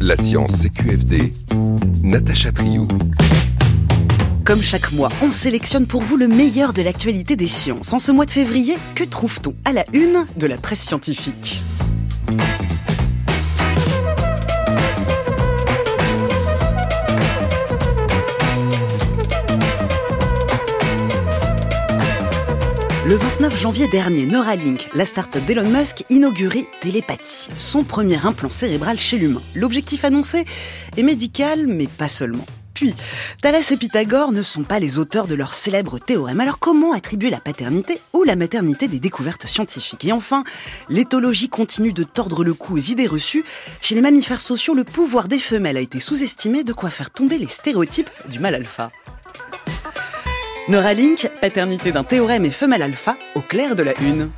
La science CQFD, Natacha Triou. Comme chaque mois, on sélectionne pour vous le meilleur de l'actualité des sciences. En ce mois de février, que trouve-t-on à la une de la presse scientifique? Le 29 janvier dernier, Neuralink, la start-up d'Elon Musk, inaugurait Télépathie, son premier implant cérébral chez l'humain. L'objectif annoncé est médical, mais pas seulement. Puis, Thalès et Pythagore ne sont pas les auteurs de leur célèbre théorème, alors comment attribuer la paternité ou la maternité des découvertes scientifiques? Et enfin, l'éthologie continue de tordre le cou aux idées reçues. Chez les mammifères sociaux, le pouvoir des femelles a été sous-estimé, de quoi faire tomber les stéréotypes du mâle alpha. Neuralink, paternité d'un théorème et femelle alpha, au clair de la une.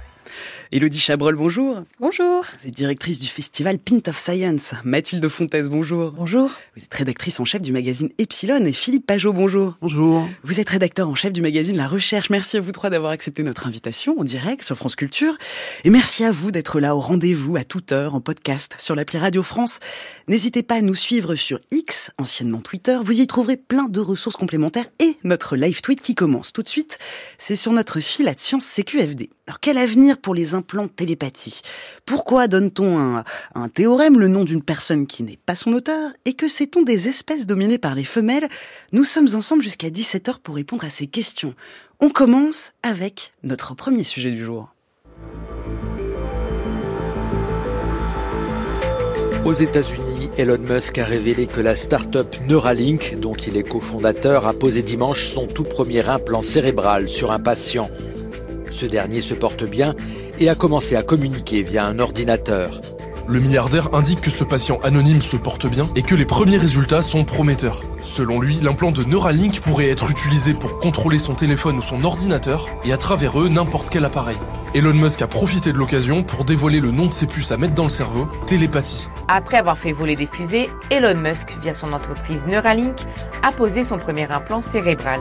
Elodie Chabrol, bonjour. Bonjour. Vous êtes directrice du festival Pint of Science. Mathilde Fontaise, bonjour. Bonjour. Vous êtes rédactrice en chef du magazine Epsilon et Philippe Pajot, bonjour. Bonjour. Vous êtes rédacteur en chef du magazine La Recherche. Merci à vous trois d'avoir accepté notre invitation en direct sur France Culture. Et merci à vous d'être là au rendez-vous à toute heure en podcast sur l'appli Radio France. N'hésitez pas à nous suivre sur X, anciennement Twitter. Vous y trouverez plein de ressources complémentaires et notre live tweet qui commence tout de suite. C'est sur notre fil à Science CQFD. Alors quel avenir pour les implants télépathie Pourquoi donne-t-on un, un théorème le nom d'une personne qui n'est pas son auteur Et que sait-on des espèces dominées par les femelles? Nous sommes ensemble jusqu'à 17h pour répondre à ces questions. On commence avec notre premier sujet du jour. Aux États-Unis, Elon Musk a révélé que la start-up Neuralink, dont il est cofondateur, a posé dimanche son tout premier implant cérébral sur un patient. Ce dernier se porte bien et a commencé à communiquer via un ordinateur. Le milliardaire indique que ce patient anonyme se porte bien et que les premiers résultats sont prometteurs. Selon lui, l'implant de Neuralink pourrait être utilisé pour contrôler son téléphone ou son ordinateur et à travers eux n'importe quel appareil. Elon Musk a profité de l'occasion pour dévoiler le nom de ses puces à mettre dans le cerveau, télépathie. Après avoir fait voler des fusées, Elon Musk, via son entreprise Neuralink, a posé son premier implant cérébral.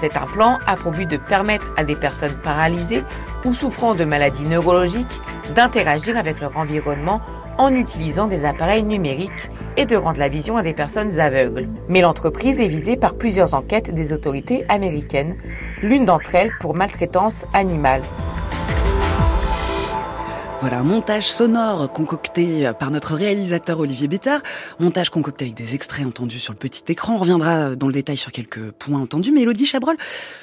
Cet implant a pour but de permettre à des personnes paralysées ou souffrant de maladies neurologiques d'interagir avec leur environnement en utilisant des appareils numériques et de rendre la vision à des personnes aveugles. Mais l'entreprise est visée par plusieurs enquêtes des autorités américaines, l'une d'entre elles pour maltraitance animale. Voilà, montage sonore concocté par notre réalisateur Olivier Bétard. Montage concocté avec des extraits entendus sur le petit écran. On reviendra dans le détail sur quelques points entendus. Mais Elodie Chabrol,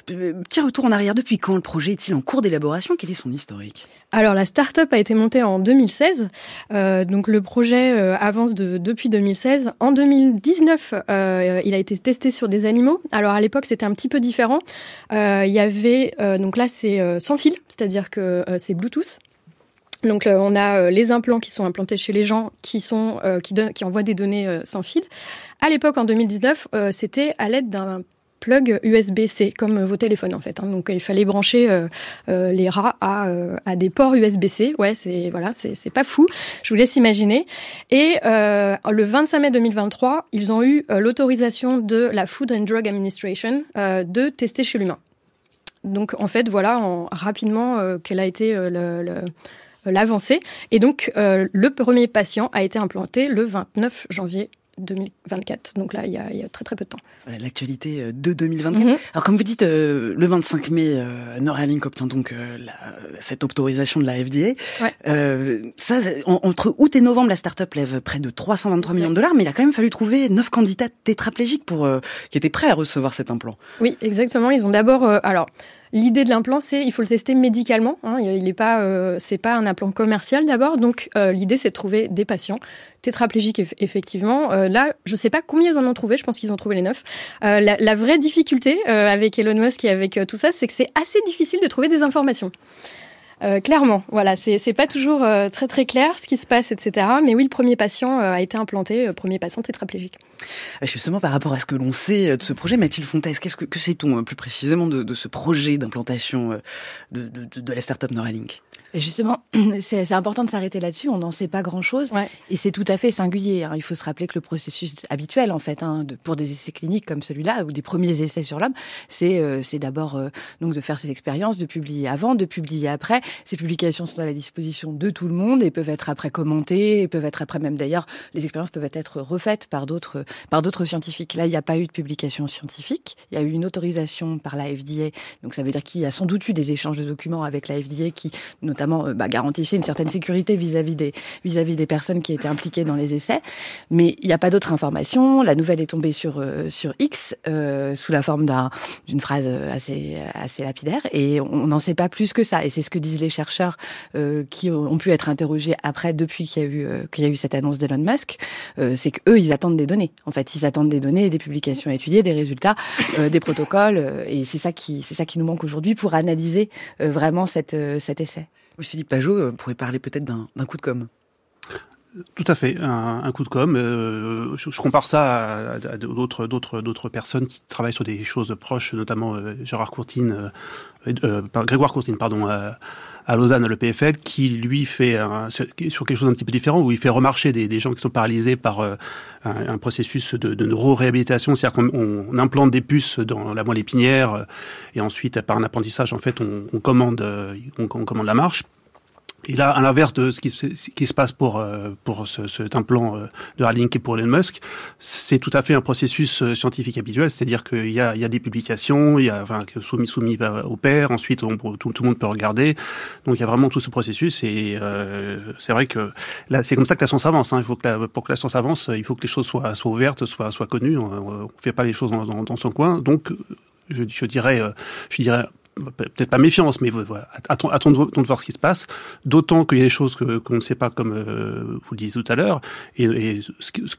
petit retour en arrière. Depuis quand le projet est-il en cours d'élaboration? Quel est son historique? Alors, la start-up a été montée en 2016. Euh, donc, le projet euh, avance de, depuis 2016. En 2019, euh, il a été testé sur des animaux. Alors, à l'époque, c'était un petit peu différent. Euh, il y avait, donc là, c'est sans fil, c'est-à-dire que c'est Bluetooth. Donc euh, on a euh, les implants qui sont implantés chez les gens qui sont euh, qui, envoient des données sans fil. À l'époque en 2019, c'était à l'aide d'un plug USB-C comme vos téléphones en fait. Hein. Donc il fallait brancher les rats à, à des ports USB-C. Ouais, c'est voilà, c'est pas fou. Je vous laisse imaginer. Et le 25 mai 2023, ils ont eu l'autorisation de la Food and Drug Administration de tester chez l'humain. Donc en fait, voilà en, rapidement quel a été le l'avancée. Et donc, euh, le premier patient a été implanté le 29 janvier 2024. Donc là, il y, a, il y a, très très peu de temps. L'actualité de 2024. Mm -hmm. Alors comme vous dites, euh, le 25 mai, euh, Neuralink obtient donc euh, la, cette autorisation de la FDA. Ouais. Euh, ça, en, entre août et novembre, la start-up lève près de 323 millions de dollars, mais il a quand même fallu trouver neuf candidats tétraplégiques pour qui étaient prêts à recevoir cet implant. Oui, exactement. Ils ont d'abord, alors. L'idée de l'implant, c'est il faut le tester médicalement. Hein, il est pas, euh, c'est pas un implant commercial d'abord. Donc euh, l'idée, c'est de trouver des patients tétraplégiques effectivement. Euh, là, je sais pas combien ils en ont trouvé. Je pense qu'ils ont trouvé les neuf. La, la, vraie difficulté avec Elon Musk et avec tout ça, c'est que c'est assez difficile de trouver des informations. Euh, clairement, voilà, c'est pas toujours euh, très très clair ce qui se passe, etc. Mais oui, le premier patient euh, a été implanté, premier patient tétraplégique. Justement, par rapport à ce que l'on sait de ce projet, Mathilde Fontaine, qu'est-ce que, que sait-on plus précisément de, ce projet d'implantation de, de, la start-up Neuralink? Justement, c'est important de s'arrêter là-dessus. On n'en sait pas grand-chose, et c'est tout à fait singulier. Hein. Il faut se rappeler que le processus habituel, en fait, hein, de, pour des essais cliniques comme celui-là ou des premiers essais sur l'homme, c'est euh, d'abord euh, donc de faire ces expériences, de publier avant, de publier après. Ces publications sont à la disposition de tout le monde et peuvent être après commentées, et peuvent être après même d'ailleurs les expériences peuvent être refaites par d'autres par d'autres scientifiques. Là, il n'y a pas eu de publication scientifique. Il y a eu une autorisation par la FDA, donc ça veut dire qu'il y a sans doute eu des échanges de documents avec la FDA qui notamment euh, bah, garantissait une certaine sécurité vis-à-vis des vis-à-vis des personnes qui étaient impliquées dans les essais. Mais il n'y a pas d'autres informations. La nouvelle est tombée sur euh, sur X euh, sous la forme d'une phrase assez assez lapidaire et on n'en sait pas plus que ça. Et c'est ce que disent les chercheurs qui ont pu être interrogés après depuis qu'il y a eu qu'il y a eu cette annonce d'Elon Musk. c'est que eux ils attendent des données. En fait, ils attendent des données, des publications à étudier, des résultats, des protocoles. et c'est ça qui ça qui nous manque aujourd'hui pour analyser vraiment cette cet essai. Philippe Pajot euh, pourrait parler peut-être d'un coup de com'. Tout à fait, un, coup de com. Euh, je, compare ça à, d'autres personnes qui travaillent sur des choses proches, notamment euh, Gérard Courtine, Grégoire Courtine, pardon, à Lausanne, à l'EPFL, qui lui fait sur quelque chose d'un petit peu différent, où il fait remarcher des, gens qui sont paralysés par un, processus de, de neuroréhabilitation, c'est-à-dire qu'on implante des puces dans la moelle épinière, et ensuite, par un apprentissage, en fait, on commande la marche. Et là, à l'inverse de ce qui, se, passe pour euh, pour ce, cet implant euh, de Neuralink et pour Elon Musk, c'est tout à fait un processus euh, scientifique habituel, c'est-à-dire qu'il y a, il y a des publications, il y a enfin soumis soumis au père, ensuite tout, tout, le monde peut regarder. Donc il y a vraiment tout ce processus et euh, c'est vrai que là c'est comme ça que la science avance. Hein. Il faut que la, pour que la science avance, il faut que les choses soient soient ouvertes, soient soient connues. On, ne fait pas les choses dans, son coin. Donc je dirais je dirais peut-être pas méfiance, mais voilà, attendons, de voir ce qui se passe. D'autant qu'il y a des choses qu'on ne sait pas, comme euh, vous le disiez tout à l'heure, et, ce, qui, ce,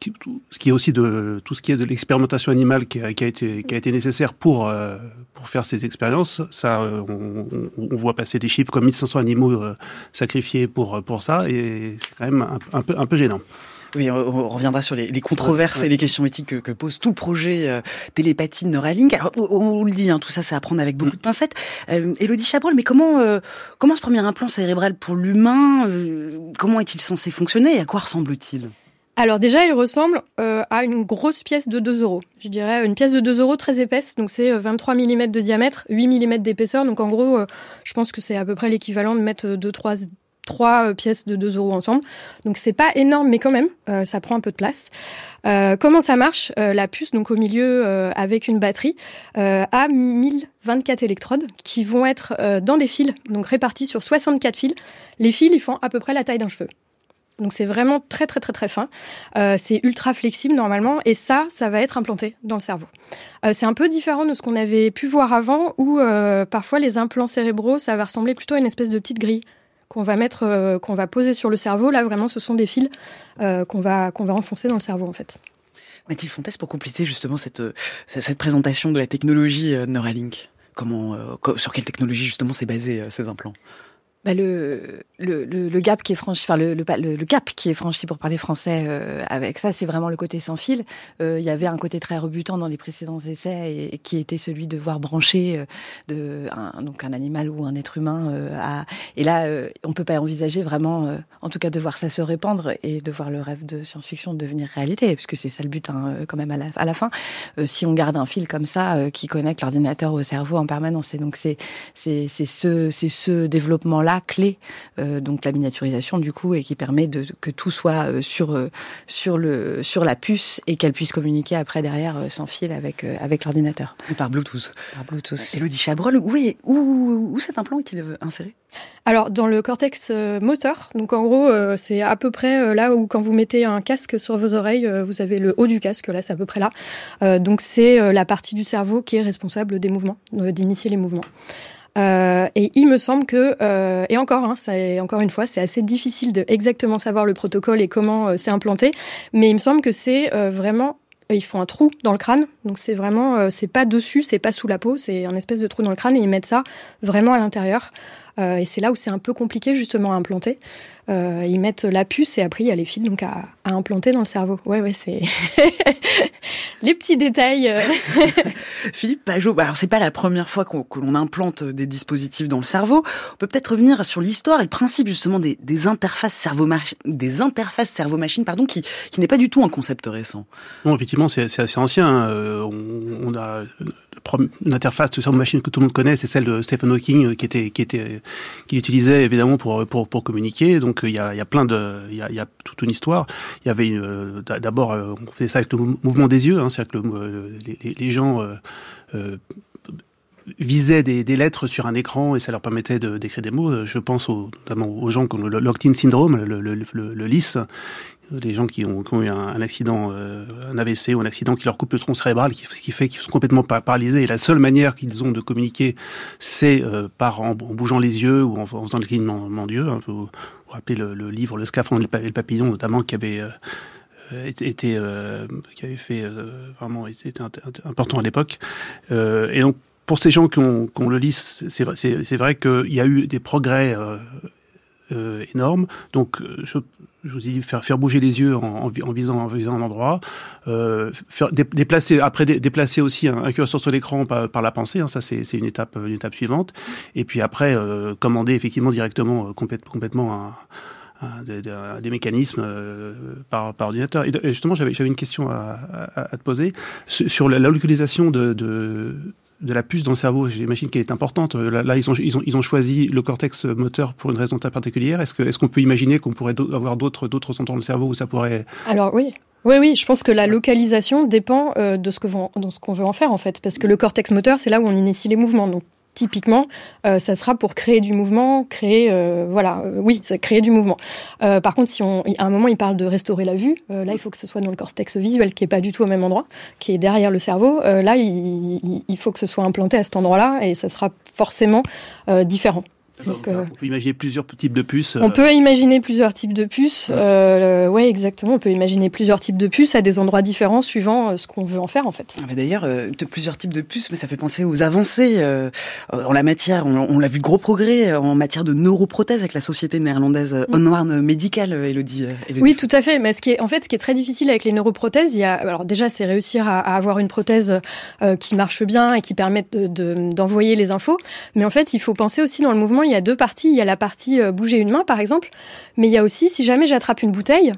qui, est aussi de tout ce qui est de l'expérimentation animale qui a, été, nécessaire pour euh, pour faire ces expériences. Ça, euh, on, voit passer des chiffres comme 1500 animaux sacrifiés pour pour ça, et c'est quand même un, peu un peu gênant. Oui, on, reviendra sur les, controverses et les questions éthiques que, pose tout le projet euh, télépathie Neuralink. Alors, on, vous le dit, hein, tout ça, c'est à prendre avec beaucoup mm. de pincettes. Euh, Elodie Chabrol, mais comment, euh, comment ce premier implant cérébral pour l'humain, euh, comment est-il censé fonctionner et à quoi ressemble-t-il? Alors déjà, il ressemble à une grosse pièce de 2 euros. Je dirais une pièce de 2 euros très épaisse, donc c'est 23 mm de diamètre, 8 mm d'épaisseur. Donc en gros, je pense que c'est à peu près l'équivalent de mettre 2-3 trois euh, pièces de 2 euros ensemble. Donc c'est pas énorme, mais quand même, euh, ça prend un peu de place. Euh, comment ça marche La puce, donc au milieu avec une batterie, a 1024 électrodes qui vont être dans des fils, donc répartis sur 64 fils. Les fils, ils font à peu près la taille d'un cheveu. Donc c'est vraiment très très très très fin. c'est ultra flexible normalement et ça, ça va être implanté dans le cerveau. c'est un peu différent de ce qu'on avait pu voir avant où parfois les implants cérébraux, ça va ressembler plutôt à une espèce de petite grille qu'on va mettre, euh, qu'on va poser sur le cerveau. Là, vraiment, ce sont des fils euh, qu'on va qu'on va enfoncer dans le cerveau, en fait. Mathilde Fontes, pour compléter justement cette, euh, cette présentation de la technologie Neuralink, comment, sur quelle technologie justement s'est basé ces implants? Bah le, le, le, gap qui est franchi, enfin le, le, le, cap qui est franchi pour parler français euh, avec ça, c'est vraiment le côté sans fil. Euh, il y avait un côté très rebutant dans les précédents essais et, qui était celui de voir brancher euh, de un, donc un animal ou un être humain. à, et là, on peut pas envisager vraiment, en tout cas, de voir ça se répandre et de voir le rêve de science-fiction devenir réalité, puisque c'est ça le but hein, quand même à la, à la fin. si on garde un fil comme ça qui connecte l'ordinateur au cerveau en permanence, et donc c'est c'est c'est ce c'est ce développement là clé, euh, donc la miniaturisation du coup, et qui permet de, que tout soit euh, sur euh, sur le sur la puce et qu'elle puisse communiquer après derrière sans fil avec avec l'ordinateur. par Bluetooth. Par Bluetooth. Elodie Chabrol, où, est, où, où cet implant est-il inséré? Alors dans le cortex moteur. Donc en gros, c'est à peu près là où quand vous mettez un casque sur vos oreilles, vous avez le haut du casque. Là, c'est à peu près là. donc c'est la partie du cerveau qui est responsable des mouvements, d'initier les mouvements. Euh, et il me semble que, euh, et encore, hein, encore une fois, c'est assez difficile de exactement savoir le protocole et comment euh, c'est implanté, mais il me semble que c'est vraiment ils font un trou dans le crâne, donc c'est vraiment, c'est pas dessus, c'est pas sous la peau, c'est un espèce de trou dans le crâne et ils mettent ça vraiment à l'intérieur. Euh, et c'est là où c'est un peu compliqué justement à implanter. Euh, ils mettent la puce et après il y a les fils donc à, implanter dans le cerveau. Ouais, ouais, c'est les petits détails. Euh. Philippe Pajot, bah, alors c'est pas la première fois qu'on, que l'on implante des dispositifs dans le cerveau. On peut peut-être revenir sur l'histoire et le principe justement des, des interfaces cerveau-machine, des interfaces cerveau-machine, pardon, qui, qui n'est pas du tout un concept récent. Non, effectivement, c'est, c'est assez ancien. on, on a une interface de cerveau-machine que tout le monde connaît, c'est celle de Stephen Hawking euh, qui était qui était qui utilisait évidemment pour pour pour communiquer. Donc il y a il y a plein de il y a, toute une histoire. Il y avait euh, d'abord euh, on faisait ça avec le mouvement des yeux, hein, c'est-à-dire que les, gens euh, visaient des, lettres sur un écran et ça leur permettait d'écrire des mots. Je pense notamment aux gens qui ont le locked-in syndrome, le, le, le, le LIS, des gens qui ont, eu un, accident, euh, un AVC ou un accident qui leur coupe le tronc cérébral, qui, qui fait qu'ils sont complètement paralysés. Et la seule manière qu'ils ont de communiquer, c'est euh, par en, bougeant les yeux ou en, faisant le clignement d'yeux. Hein. Vous vous rappelez le, livre Le scaphandre et le papillon, notamment, qui avait euh, été, qui avait fait vraiment était important à l'époque. et donc pour ces gens qui ont, le lit, c'est vrai, vrai qu'il y a eu des progrès énormes. Donc je je vous dis faire faire bouger les yeux en, en, visant en visant un endroit, euh, faire déplacer après déplacer aussi un, curseur sur l'écran par, par, la pensée, hein, ça c'est une étape une étape suivante. Et puis après euh, commander effectivement directement euh, complètement un, des, des, mécanismes euh, par, par ordinateur. Et, justement, j'avais une question à, à, à, te poser sur la, localisation de, de, de la puce dans le cerveau, j'imagine qu'elle est importante. Là, ils, ont, ils, ont, ils ont choisi le cortex moteur pour une raison particulière. Est-ce qu'on est peut imaginer qu'on pourrait avoir d'autres endroits dans le cerveau où ça pourrait... Alors oui, oui, oui, je pense que la localisation dépend euh, de ce qu'on veut en faire en fait, parce que le cortex moteur, c'est là où on initie les mouvements. Donc typiquement, euh, ça sera pour créer du mouvement, créer, euh, voilà, euh, oui, créer du mouvement. par contre, si on, à un moment, il parle de restaurer la vue, là, il faut que ce soit dans le cortex visuel, qui est pas du tout au même endroit, qui est derrière le cerveau. là, il, faut que ce soit implanté à cet endroit-là, et ça sera forcément différent. Donc, euh, on peut imaginer plusieurs types de puces. On peut imaginer plusieurs types de puces. Ouais. Euh, ouais. exactement. On peut imaginer plusieurs types de puces à des endroits différents suivant euh, ce qu'on veut en faire en fait. Ah, D'ailleurs, euh, plusieurs types de puces, mais ça fait penser aux avancées euh, en la matière. On, on l'a vu gros progrès en matière de neuroprothèse avec la société néerlandaise mm. Onwarn Medical, Elodie, Elodie, Oui, tout à fait. Mais ce qui est, en fait, ce qui est très difficile avec les neuroprothèses, il y a, alors déjà, c'est réussir à, à, avoir une prothèse qui marche bien et qui permette d'envoyer de, les infos. Mais en fait, il faut penser aussi dans le mouvement. Il y a deux parties. Il y a la partie euh, bouger une main, par exemple, mais il y a aussi, si jamais j'attrape une bouteille,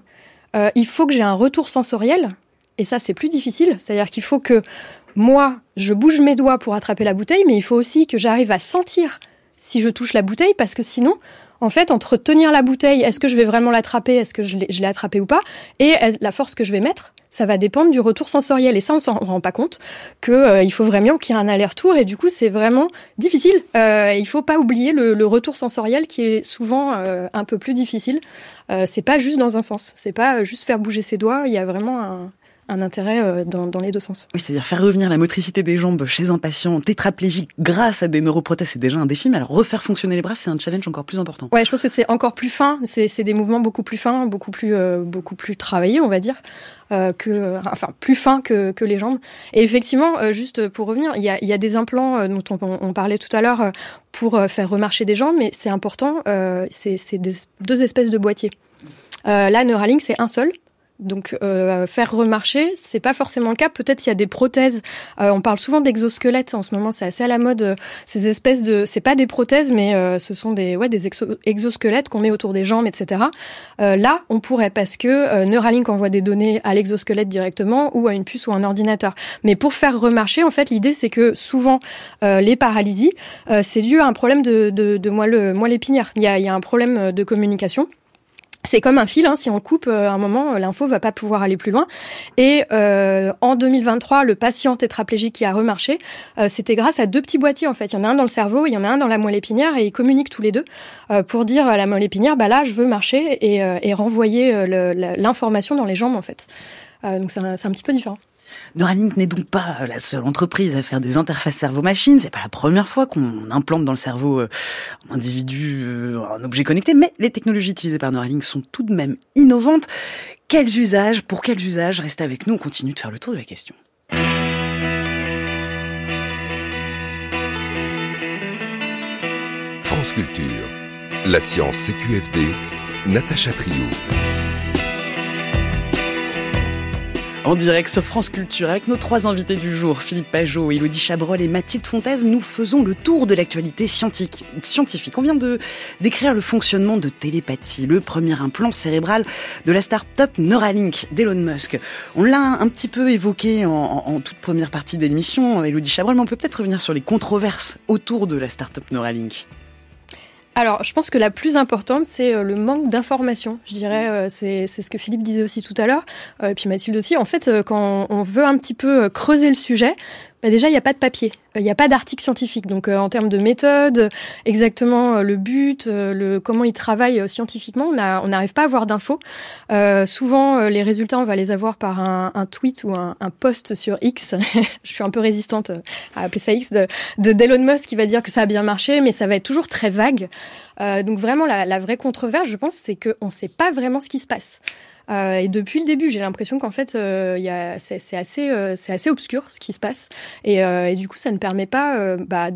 euh, il faut que j'ai un retour sensoriel. Et ça, c'est plus difficile. C'est-à-dire qu'il faut que moi, je bouge mes doigts pour attraper la bouteille, mais il faut aussi que j'arrive à sentir si je touche la bouteille, parce que sinon, en fait, entre tenir la bouteille, est-ce que je vais vraiment l'attraper, est-ce que je l'ai attrapée ou pas, et la force que je vais mettre, ça va dépendre du retour sensoriel. Et ça, on s'en rend pas compte qu'il euh, il faut vraiment qu'il y ait un aller-retour. Et du coup, c'est vraiment difficile. Euh, il faut pas oublier le, le, retour sensoriel qui est souvent euh, un peu plus difficile. Euh, c'est pas juste dans un sens. C'est pas juste faire bouger ses doigts. Il y a vraiment un, un intérêt euh, dans, dans, les deux sens. Oui, c'est-à-dire faire revenir la motricité des jambes chez un patient tétraplégique grâce à des neuroprothèses, c'est déjà un défi, mais alors refaire fonctionner les bras, c'est un challenge encore plus important. Ouais, je pense que c'est encore plus fin, c'est des mouvements beaucoup plus fins, beaucoup plus, euh, beaucoup plus travaillés, on va dire. Euh, que, enfin, plus fins que, que les jambes. Et effectivement, euh, juste pour revenir, il y a, y a des implants dont on, on, parlait tout à l'heure pour faire remarcher des jambes, mais c'est important, c'est deux espèces de boîtiers. là, Neuralink, c'est un seul. Donc euh, faire remarcher, c'est pas forcément le cas. Peut-être il y a des prothèses. Euh, on parle souvent d'exosquelettes en ce moment, c'est assez à la mode. Euh, ces espèces de, c'est pas des prothèses, mais euh, ce sont des ouais des exosquelettes qu'on met autour des jambes, etc. Euh, là, on pourrait parce que Neuralink envoie des données à l'exosquelette directement ou à une puce ou un ordinateur. Mais pour faire remarcher, en fait, l'idée c'est que souvent les paralysies, c'est dû à un problème de, de, de moelle, moelle épinière. Il y a, il y a un problème de communication. C'est comme un fil, hein, si on coupe euh, à un moment, euh, l'info va pas pouvoir aller plus loin. Et euh, en 2023, le patient tétraplégique qui a remarché, euh, c'était grâce à deux petits boîtiers en fait. Il y en a un dans le cerveau, il y en a un dans la moelle épinière, et ils communiquent tous les deux euh, pour dire à la moelle épinière, bah là, je veux marcher et, et renvoyer l'information dans les jambes en fait. donc c'est un petit peu différent. Neuralink n'est donc pas la seule entreprise à faire des interfaces cerveau-machine. C'est pas la première fois qu'on implante dans le cerveau euh, un individu, euh, un objet connecté, mais les technologies utilisées par Neuralink sont tout de même innovantes. Quels usages Pour quels usages Restez avec nous, on continue de faire le tour de la question. France Culture. La science CQFD, Natacha Trio. En direct sur France Culture avec nos trois invités du jour, Philippe Pajot, Elodie Chabrol et Mathilde Fontaise, nous faisons le tour de l'actualité scientifique. On vient de décrire le fonctionnement de télépathie, le premier implant cérébral de la start-up Neuralink d'Elon Musk. On l'a un petit peu évoqué en, toute première partie de l'émission, Elodie Chabrol, mais on peut peut-être revenir sur les controverses autour de la start-up Neuralink. Alors, je pense que la plus importante, c'est euh, le manque d'informations. Je dirais, euh, c'est ce que Philippe disait aussi tout à l'heure, euh, et puis Mathilde aussi. En fait, quand on veut un petit peu creuser le sujet, bah, déjà, il n'y a pas de papier, il n'y a pas d'article scientifique. Donc, en termes de méthode, exactement le but, le, comment ils travaillent scientifiquement, on n'arrive pas à avoir d'infos. souvent, les résultats, on va les avoir par un, tweet ou un, post sur X. Je suis un peu résistante à appeler ça X, de, de d'Elon Musk qui va dire que ça a bien marché, mais ça va être toujours très vague. donc, vraiment, la, la vraie controverse, je pense, c'est qu'on ne sait pas vraiment ce qui se passe. Euh, et depuis le début, j'ai l'impression qu'en fait, euh, c'est assez, euh, assez obscur ce qui se passe. Et, du coup, ça ne permet pas bah,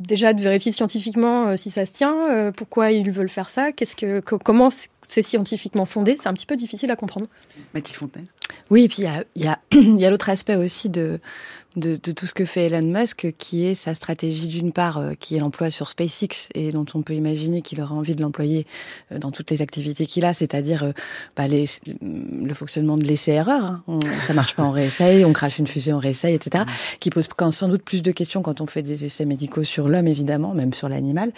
déjà de vérifier scientifiquement si ça se tient, pourquoi ils veulent faire ça, qu'est-ce que, comment c'est scientifiquement fondé. C'est un petit peu difficile à comprendre. Mathilde Fontaine Oui, et puis il y a, y a, y a l'autre aspect aussi de de, de, tout ce que fait Elon Musk, qui est sa stratégie d'une part, euh, qui est l'emploi sur SpaceX et dont on peut imaginer qu'il aura envie de l'employer euh, dans toutes les activités qu'il a, c'est-à-dire euh, bah, les, le fonctionnement de l'essai-erreur. Hein. Ça marche pas, on réessaye, on crache une fusée, on réessaye, etc. Qui pose sans doute plus de questions quand on fait des essais médicaux sur l'homme, évidemment, même sur l'animal.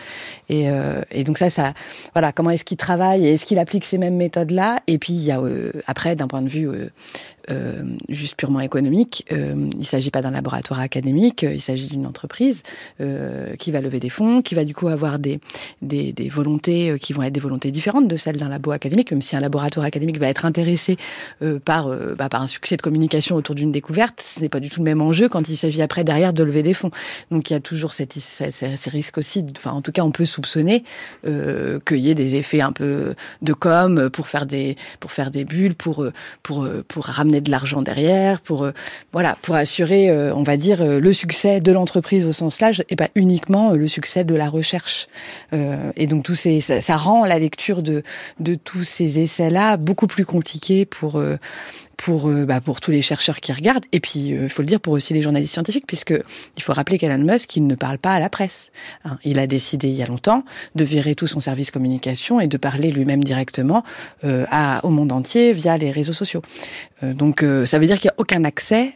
Et, et, donc ça, ça, voilà, comment est-ce qu'il travaille et est-ce qu'il applique ces mêmes méthodes-là? Et puis il y a après, d'un point de vue euh, juste purement économique. Euh, il ne s'agit pas d'un laboratoire académique, il s'agit d'une entreprise euh, qui va lever des fonds, qui va du coup avoir des, des, des, volontés qui vont être des volontés différentes de celles d'un labo académique, même si un laboratoire académique va être intéressé par, bah, par un succès de communication autour d'une découverte, ce n'est pas du tout le même enjeu quand il s'agit après derrière de lever des fonds. Donc il y a toujours cette, ces, ces risques aussi, enfin en tout cas on peut soupçonner qu'il y ait des effets un peu de com pour faire des, pour faire des bulles, pour, pour, pour ramener de l'argent derrière, pour euh, voilà, pour assurer, euh, on va dire, euh, le succès de l'entreprise au sens large et pas uniquement le succès de la recherche. et donc tout ces, ça, ça, rend la lecture de de tous ces essais là beaucoup plus compliquée pour pour euh, bah, pour tous les chercheurs qui regardent et puis euh, il faut le dire pour aussi les journalistes scientifiques puisque il faut rappeler qu'Elon Musk il ne parle pas à la presse. Hein. Il a décidé il y a longtemps de virer tout son service communication et de parler lui-même directement euh, à, au monde entier via les réseaux sociaux. donc ça veut dire qu'il n'y a aucun accès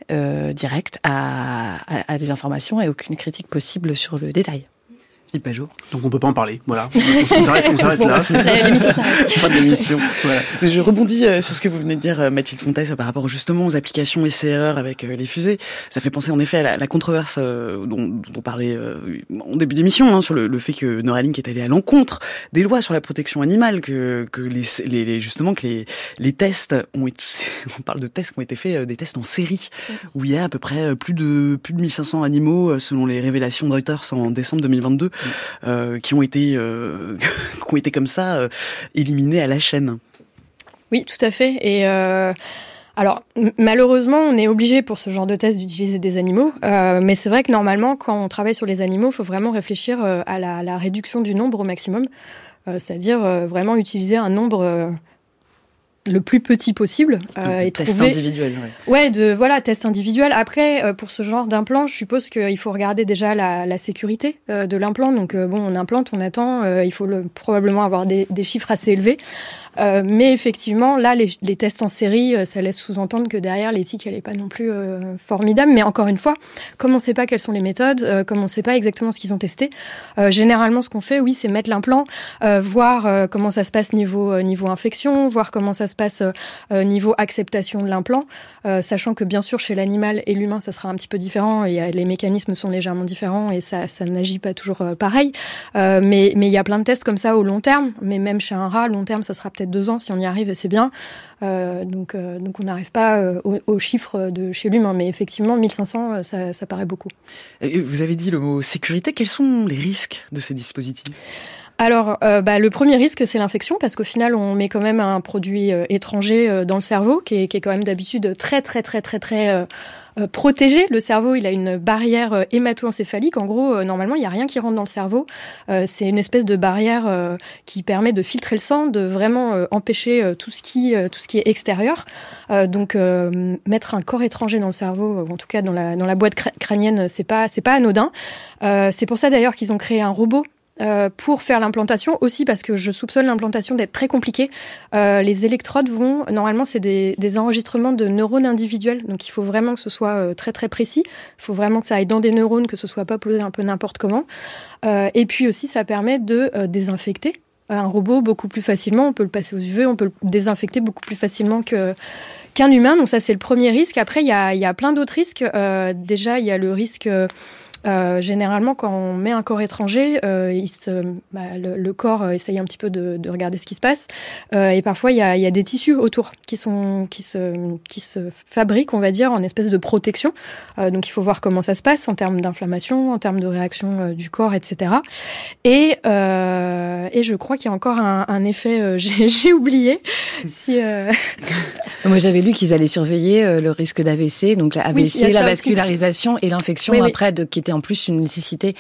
direct à, à, à des informations et aucune critique possible sur le détail. Donc on peut pas en parler. Voilà. On s'arrête, là. L'émission s'arrête. Fin de l'émission. Voilà. Mais je rebondis euh, sur ce que vous venez de dire, euh, Mathilde Fontaine, par rapport justement aux applications essai-erreur avec euh, les fusées. Ça fait penser en effet à la, controverse dont, on parlait en début d'émission, hein, sur le, fait que Neuralink est allé à l'encontre des lois sur la protection animale, que, que les, les, justement que les, les tests ont été, on parle de tests qui ont été faits, des tests en série, où il y a à peu près plus de plus de 1500 animaux selon les révélations de Reuters en décembre 2022 euh, qui ont été euh, qui ont été comme ça euh, éliminés à la chaîne. Oui, tout à fait. Et alors, malheureusement, on est obligé pour ce genre de test d'utiliser des animaux, mais c'est vrai que normalement, quand on travaille sur les animaux, il faut vraiment réfléchir à la, la, réduction du nombre au maximum, c'est-à-dire vraiment utiliser un nombre le plus petit possible euh, et test individuel ouais. ouais. de voilà test individuel après euh, pour ce genre d'implant je suppose qu'il faut regarder déjà la, la sécurité euh, de l'implant donc bon on implante on attend il faut le, probablement avoir des, des, chiffres assez élevés mais effectivement, là, les, les, tests en série, ça laisse sous-entendre que derrière, l'éthique, elle n'est pas non plus formidable. Mais encore une fois, comme on ne sait pas quelles sont les méthodes, comme on ne sait pas exactement ce qu'ils ont testé, généralement, ce qu'on fait, oui, c'est mettre l'implant, voir comment ça se passe niveau, niveau infection, voir comment ça se passe niveau acceptation de l'implant, sachant que bien sûr, chez l'animal et l'humain, ça sera un petit peu différent et les mécanismes sont légèrement différents et ça, n'agit pas toujours pareil. mais il y a plein de tests comme ça au long terme, mais même chez un rat, long terme, ça sera peut-être deux ans si on y arrive et c'est bien. Euh, donc, euh, on n'arrive pas euh, aux, chiffres de chez l'humain, mais effectivement 1500, ça, ça paraît beaucoup. vous avez dit le mot sécurité. Quels sont les risques de ces dispositifs? Alors, bah, le premier risque, c'est l'infection, parce qu'au final, on met quand même un produit étranger dans le cerveau, qui est, quand même d'habitude très, très, très, très, très euh, protégé. Le cerveau, il a une barrière euh, hémato-encéphalique. En gros, euh, normalement, il n'y a rien qui rentre dans le cerveau. c'est une espèce de barrière qui permet de filtrer le sang, de vraiment empêcher tout ce qui est extérieur. donc, mettre un corps étranger dans le cerveau, en tout cas dans la boîte crânienne, c'est pas pas anodin. c'est pour ça d'ailleurs qu'ils ont créé un robot euh, pour faire l'implantation, aussi parce que je soupçonne l'implantation d'être très compliquée. Euh, les électrodes vont, normalement, c'est des, enregistrements de neurones individuels, donc il faut vraiment que ce soit euh, très très précis. Il faut vraiment que ça aille dans des neurones, que ce soit pas posé un peu n'importe comment. et puis aussi, ça permet de désinfecter un robot beaucoup plus facilement. On peut le passer aux UV, on peut le désinfecter beaucoup plus facilement qu'un humain. Donc ça, c'est le premier risque. Après, il y a plein d'autres risques. déjà, il y a le risque euh, généralement, quand on met un corps étranger, euh, il se, bah, le, corps essaye un petit peu de, de regarder ce qui se passe. Euh, et parfois, il y a, y a, des tissus autour qui, sont, qui, se, qui se fabriquent, on va dire, en espèce de protection. Euh, donc, il faut voir comment ça se passe en termes d'inflammation, en termes de réaction euh, du corps, etc. Et, et je crois qu'il y a encore un, un effet, j'ai oublié. si, Moi, j'avais lu qu'ils allaient surveiller le risque d'AVC, donc l'AVC, la vascularisation et l'infection après, de, qui était en plus une nécessité,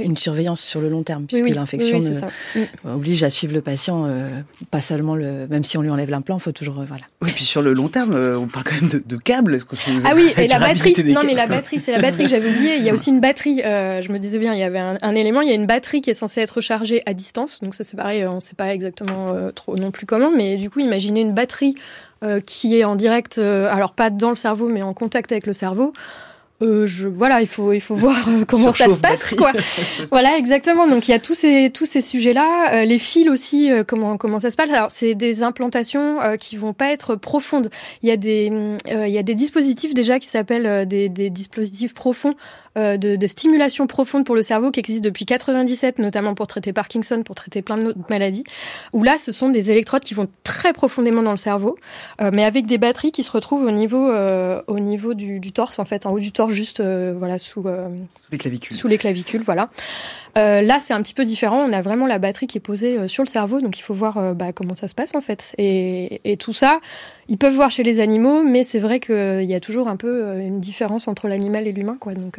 une surveillance sur le long terme, puisque l'infection mm. oblige à suivre le patient, euh, pas seulement le, même si on lui enlève l'implant, il faut toujours, euh, voilà. Oui, puis sur le long terme, euh, on parle quand même de, de câbles. Ah oui, et la batterie. Non, mais la batterie, c'est la batterie que j'avais oublié. Il y a aussi une batterie. je me disais bien, il y avait un, élément, il y a une batterie qui est censée être chargée à distance. Donc ça, c'est pareil, on ne sait pas exactement trop non plus comment, mais du coup, imaginez une batterie qui est en direct, alors pas dans le cerveau, mais en contact avec le cerveau euh, je, voilà, il faut, il faut voir euh, comment ça se passe, quoi. voilà, exactement. Donc il y a tous ces, tous ces sujets-là, euh, les fils aussi, euh, comment, comment ça se passe. Alors c'est des implantations qui vont pas être profondes. Il y a des, il y a des dispositifs déjà qui s'appellent des, des dispositifs profonds de, de, stimulation profonde pour le cerveau qui existent depuis 97, notamment pour traiter Parkinson, pour traiter plein d'autres maladies. Où là, ce sont des électrodes qui vont très profondément dans le cerveau, mais avec des batteries qui se retrouvent au niveau, au niveau du, du torse, en fait, en haut du torse juste euh, voilà sous, euh, sous, les clavicules. Sous les clavicules, voilà. Euh, là, c'est un petit peu différent. On a vraiment la batterie qui est posée sur le cerveau, donc il faut voir bah, comment ça se passe en fait. Et, et, tout ça, ils peuvent voir chez les animaux, mais c'est vrai qu'il y a toujours un peu une différence entre l'animal et l'humain, quoi. Donc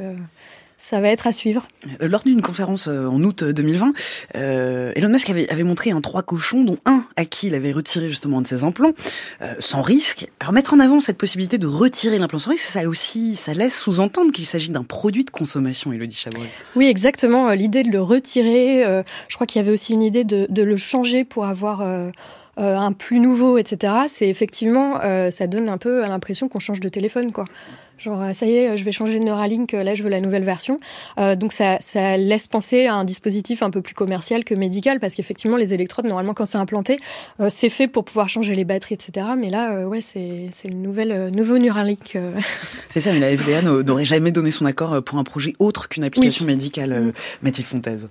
ça va être à suivre. Lors d'une conférence euh, en août 2020, euh, Elon Musk avait, avait, montré un trois cochons, dont un à qui il avait retiré justement de ses implants, euh, sans risque. Alors mettre en avant cette possibilité de retirer l'implant sans risque, ça aussi, ça laisse sous-entendre qu'il s'agit d'un produit de consommation, Elodie Chabrol. Oui, exactement. L'idée de le retirer, je crois qu'il y avait aussi une idée de, de le changer pour avoir... un plus nouveau, etc. C'est effectivement, ça donne un peu l'impression qu'on change de téléphone, quoi. Genre, ça y est, je vais changer de Neuralink, là, je veux la nouvelle version. Euh, donc, ça, ça, laisse penser à un dispositif un peu plus commercial que médical, parce qu'effectivement, les électrodes, normalement, quand c'est implanté, euh, c'est fait pour pouvoir changer les batteries, etc. Mais là, euh, ouais, c'est une nouvelle, euh, nouveau Neuralink. Euh. C'est ça, mais la FDA n'aurait jamais donné son accord pour un projet autre qu'une application médicale, mm. Mathilde Fontaise.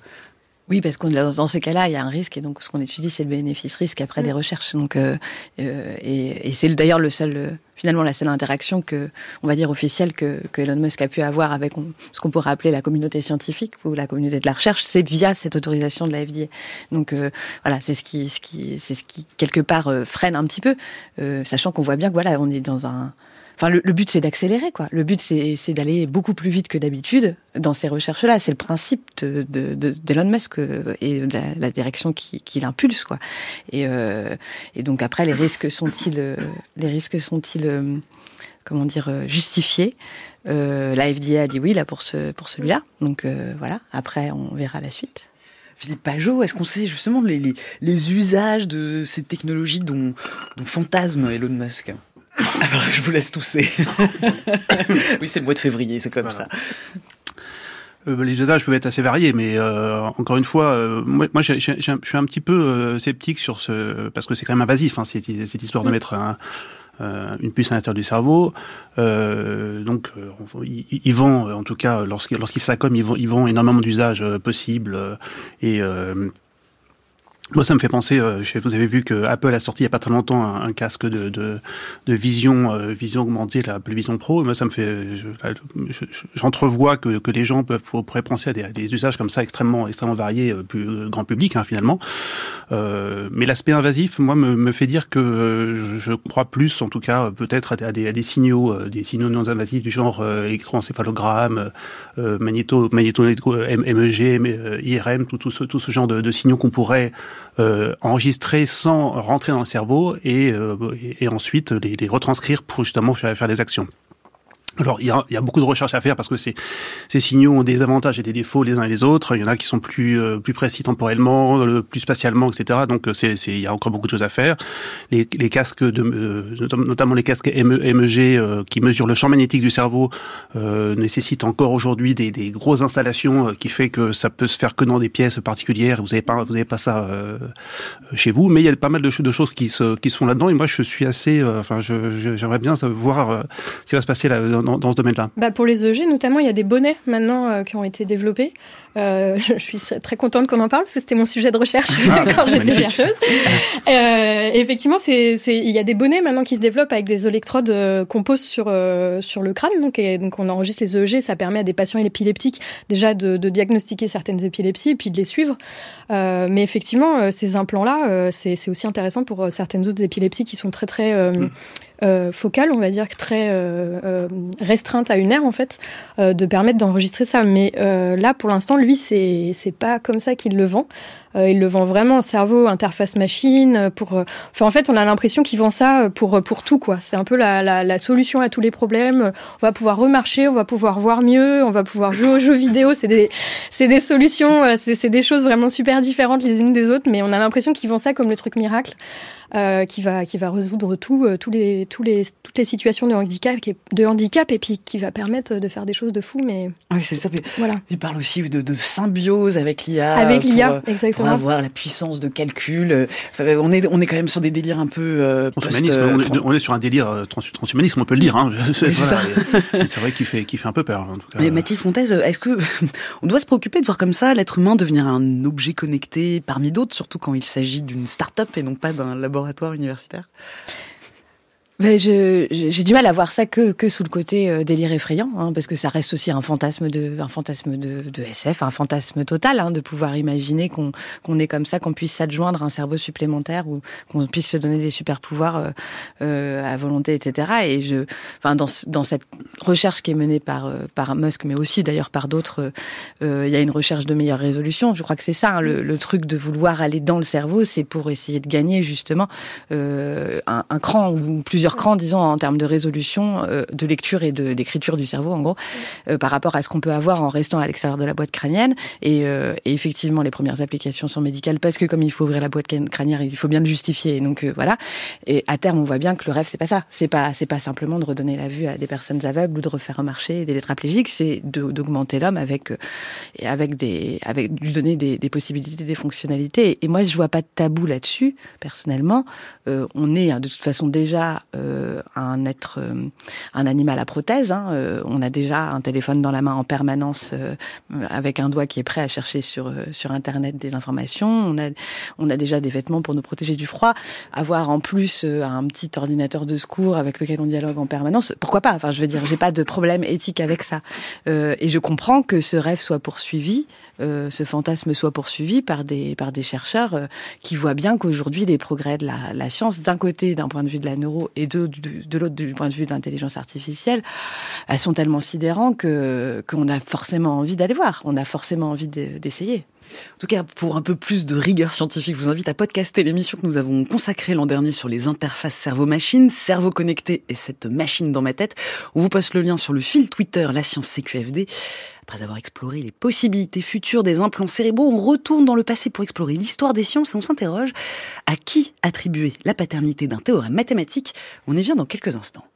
Oui, parce qu'on dans ces cas-là, il y a un risque et donc ce qu'on étudie, c'est le bénéfice-risque après des mm. recherches. Donc, euh, euh, et, et c'est d'ailleurs le seul, euh, finalement, la seule interaction que, on va dire officielle que, que Elon Musk a pu avoir avec ce qu'on pourrait appeler la communauté scientifique ou la communauté de la recherche, c'est via cette autorisation de la FDA. Donc euh, voilà, c'est ce qui, ce qui, c'est ce qui quelque part freine un petit peu, sachant qu'on voit bien que voilà, on est dans un Enfin, le, but, c'est d'accélérer, quoi. Le but, c'est d'aller beaucoup plus vite que d'habitude dans ces recherches-là. C'est le principe d'Elon de, de, Musk euh, et de la, direction qui, qui l'impulse, quoi. Et, euh, et, donc après, les risques sont-ils, euh, les risques sont-ils, euh, comment dire, justifiés? Euh, La FDA a dit oui là pour ce, pour celui-là. Donc voilà. Après, on verra la suite. Philippe Pajot, est-ce qu'on sait justement les, les, les, usages de ces technologies dont, dont fantasme Elon Musk? Alors, je vous laisse tousser. oui, c'est le mois de février, c'est comme ça. Euh, les usages peuvent être assez variés, mais euh, encore une fois, euh, moi, moi je, suis un petit peu sceptique sur ce, parce que c'est quand même invasif, hein, cette, cette, histoire de mm. mettre un, une puce à l'intérieur du cerveau. donc, ils, vont, en tout cas, lorsqu'ils lorsqu'ils ça comme, ils vont, ils vont énormément d'usages possibles et Moi, ça me fait penser. Euh, vous avez vu que Apple a sorti il y a pas très longtemps un, casque de, de, de vision, euh, vision augmentée, la Vision Pro. Moi, ça me fait. J'entrevois que, que les gens peuvent pourraient penser à des, usages comme ça extrêmement, extrêmement variés, euh, plus euh, grand public hein, finalement. Euh, mais l'aspect invasif, moi, me, me, fait dire que je, crois plus, en tout cas, peut-être à, des, à des signaux, des signaux non invasifs du genre électroencéphalogramme, magnéto, magnéto, MEG, IRM, tout, tout, ce, tout ce genre de, de signaux qu'on pourrait euh, enregistrer sans rentrer dans le cerveau et, euh, et, ensuite les, les, retranscrire pour justement faire, faire des actions. Alors, il y, a, il y, a, beaucoup de recherches à faire parce que ces, ces signaux ont des avantages et des défauts les uns et les autres. Il y en a qui sont plus euh, plus précis temporellement, plus spatialement, etc. Donc, c'est, c'est, il y a encore beaucoup de choses à faire. Les, les casques, de, euh, notamment les casques MEG euh, qui mesurent le champ magnétique du cerveau, nécessitent encore aujourd'hui des, des, grosses installations qui fait que ça peut se faire que dans des pièces particulières. Vous n'avez pas pas ça chez vous, mais il y a pas mal de, de choses qui se qui se font là-dedans. Et moi, je suis assez, enfin, je, j'aimerais bien voir ce qui va se passer là dans, ce domaine-là bah Pour les EG, notamment, il y a des bonnets maintenant euh, qui ont été développés. Euh, je, suis très contente qu'on en parle parce que c'était mon sujet de recherche ah, quand j'étais chercheuse. Euh, effectivement, c'est, il y a des bonnets maintenant qui se développent avec des électrodes euh, qu'on pose sur euh, sur le crâne. Donc, et, donc on enregistre les EEG. Ça permet à des patients épileptiques déjà de, de diagnostiquer certaines épilepsies et puis de les suivre. mais effectivement, ces implants-là, c'est, c'est aussi intéressant pour certaines autres épilepsies qui sont très très mm. Euh, focale, on va dire très euh, euh, restreinte à une aire en fait, de permettre d'enregistrer ça. Mais là, pour l'instant, c'est pas comme ça qu'il le vend. il le vend vraiment cerveau, interface machine. Pour, enfin, en fait, on a l'impression qu'il vend ça pour pour tout quoi. C'est un peu la, la, la, solution à tous les problèmes. On va pouvoir remarcher, on va pouvoir voir mieux, on va pouvoir jouer aux jeux vidéo. C'est des c'est des solutions, c'est des choses vraiment super différentes les unes des autres. Mais on a l'impression qu'ils vend ça comme le truc miracle. Euh, qui va qui va résoudre tout, euh, tous les tous les toutes les situations de handicap, qui de handicap et puis qui va permettre de faire des choses de fou. Mais ah oui, c'est ça. Voilà. Il parle aussi de, de symbiose avec l'IA. Avec l'IA, euh, exactement. Pour avoir la puissance de calcul. on est on est quand même sur des délires un peu transhumanisme. on, est, sur un délire transhumanisme, on peut le dire. Hein. c'est c'est vrai qu'il fait qui fait un peu peur. En tout cas. Mais Mathilde Fontaise, est-ce que on doit se préoccuper de voir comme ça l'être humain devenir un objet connecté parmi d'autres, surtout quand il s'agit d'une start-up et non pas d'un laboratoire laboratoire universitaire? J'ai du mal à voir ça que, que sous le côté euh, délire effrayant, hein, parce que ça reste aussi un fantasme de, un fantasme de, de SF, un fantasme total, hein, de pouvoir imaginer qu'on qu'on est comme ça, qu'on puisse s'adjoindre un cerveau supplémentaire ou qu'on puisse se donner des super pouvoirs euh, euh, à volonté, etc. Et je, enfin, dans, dans cette recherche qui est menée par euh, par Musk, mais aussi d'ailleurs par d'autres, il y a une recherche de meilleure résolution. Je crois que c'est ça, hein, le, le, truc de vouloir aller dans le cerveau, c'est pour essayer de gagner justement un, un cran ou plusieurs cran, disons, en termes de résolution, euh, de lecture et d'écriture du cerveau, en gros, euh, par rapport à ce qu'on peut avoir en restant à l'extérieur de la boîte crânienne. Et, euh, effectivement, les premières applications sont médicales parce que comme il faut ouvrir la boîte crânienne, il faut bien le justifier. Donc voilà. Et à terme, on voit bien que le rêve, c'est pas ça. C'est pas, c'est pas simplement de redonner la vue à des personnes aveugles ou de refaire marcher des tétraplégiques. C'est d'augmenter l'homme avec, avec des, avec lui donner des, des, possibilités, des fonctionnalités. Et moi, je vois pas de tabou là-dessus. Personnellement, on est hein, de toute façon déjà euh, un être, euh, un animal à prothèse. Hein. Euh, on a déjà un téléphone dans la main en permanence avec un doigt qui est prêt à chercher sur sur internet des informations. On a on a déjà des vêtements pour nous protéger du froid. Avoir en plus un petit ordinateur de secours avec lequel on dialogue en permanence, pourquoi pas? Enfin, je veux dire, j'ai pas de problème éthique avec ça. et je comprends que ce rêve soit poursuivi, ce fantasme soit poursuivi par des par des chercheurs qui voient bien qu'aujourd'hui les progrès de la, la science, d'un côté d'un point de vue de la neuro et de, de, l'autre du point de vue de l'intelligence artificielle, elles sont tellement sidérantes qu'on a forcément envie d'aller voir, on a forcément envie d'essayer. En tout cas, pour un peu plus de rigueur scientifique, je vous invite à podcaster l'émission que nous avons consacrée l'an dernier sur les interfaces cerveau-machine, cerveau connecté et cette machine dans ma tête. On vous poste le lien sur le fil Twitter La Science CQFD. Après avoir exploré les possibilités futures des implants cérébraux, on retourne dans le passé pour explorer l'histoire des sciences et on s'interroge à qui attribuer la paternité d'un théorème mathématique. On y vient dans quelques instants.